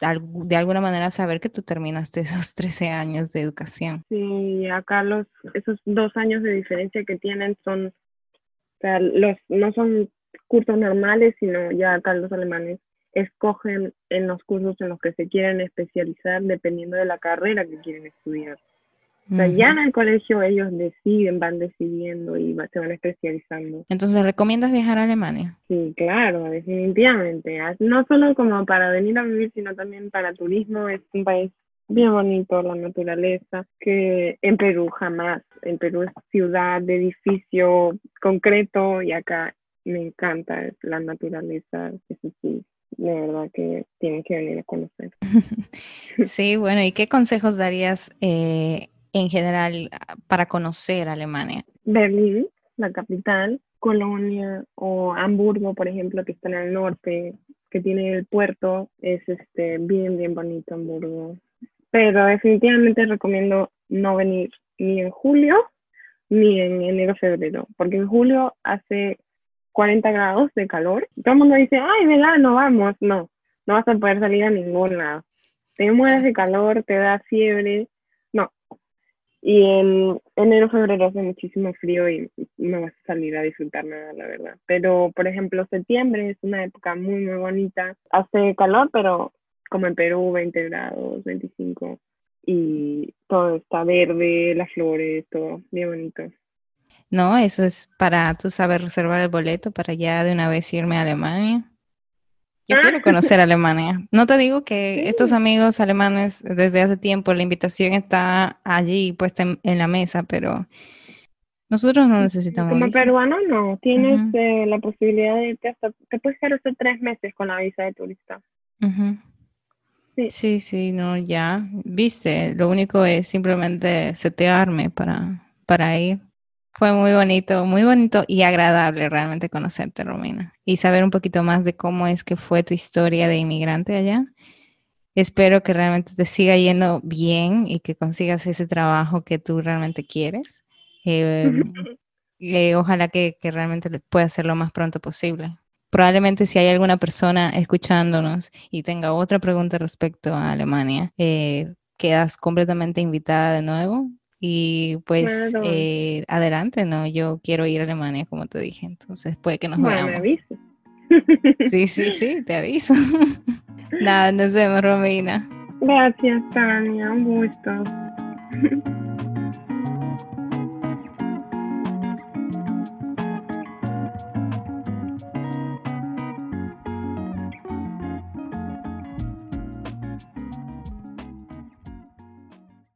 de alguna manera saber que tú terminaste <laughs> esos 13 años de educación. Sí, acá los, esos dos años de diferencia que tienen son, o sea, los, no son cursos normales, sino ya acá los alemanes escogen en los cursos en los que se quieren especializar dependiendo de la carrera que quieren estudiar. O sea, ya en el colegio ellos deciden, van decidiendo y se van especializando. Entonces, ¿recomiendas viajar a Alemania? Sí, claro, definitivamente. No solo como para venir a vivir, sino también para turismo. Es un país bien bonito, la naturaleza, que en Perú jamás. En Perú es ciudad de edificio concreto y acá me encanta la naturaleza, eso sí, de verdad que tienen que venir a conocer. <laughs> Sí, bueno, ¿y qué consejos darías eh, en general para conocer Alemania? Berlín, la capital, Colonia o Hamburgo, por ejemplo, que está en el norte, que tiene el puerto, es este bien, bien bonito Hamburgo. Pero definitivamente recomiendo no venir ni en julio ni en enero, febrero, porque en julio hace 40 grados de calor. Todo el mundo dice, ay, no vamos. No, no vas a poder salir a ningún lado. Te mueres de calor, te da fiebre. No. Y en enero, febrero hace muchísimo frío y no vas a salir a disfrutar nada, la verdad. Pero, por ejemplo, septiembre es una época muy, muy bonita. Hace calor, pero como en Perú, 20 grados, 25. Y todo está verde, las flores, todo bien bonito. No, eso es para tú saber reservar el boleto para ya de una vez irme a Alemania. Yo quiero conocer <laughs> Alemania. No te digo que estos amigos alemanes desde hace tiempo la invitación está allí puesta en, la mesa, pero nosotros no necesitamos. Como peruano no, tienes eh, la posibilidad de irte hasta, te puedes quedar hasta tres meses con la visa de turista. sí. sí, sí, no, ya, viste, lo único es simplemente setearme para, para ir. Fue muy bonito, muy bonito y agradable realmente conocerte, Romina, y saber un poquito más de cómo es que fue tu historia de inmigrante allá. Espero que realmente te siga yendo bien y que consigas ese trabajo que tú realmente quieres. Em, <laughs> eh, ojalá que, que realmente pueda hacer lo más pronto posible. Probablemente si hay alguna persona escuchándonos y tenga otra pregunta respecto a Alemania, eh, quedas completamente invitada de nuevo y pues eh, adelante, ¿no? Yo quiero ir a Alemania, como te dije, entonces puede que nos bueno, veamos. Me Sí, sí, sí, te aviso. <laughs> Nada, nos vemos, Romina. Gracias, Tania, un gusto. <laughs>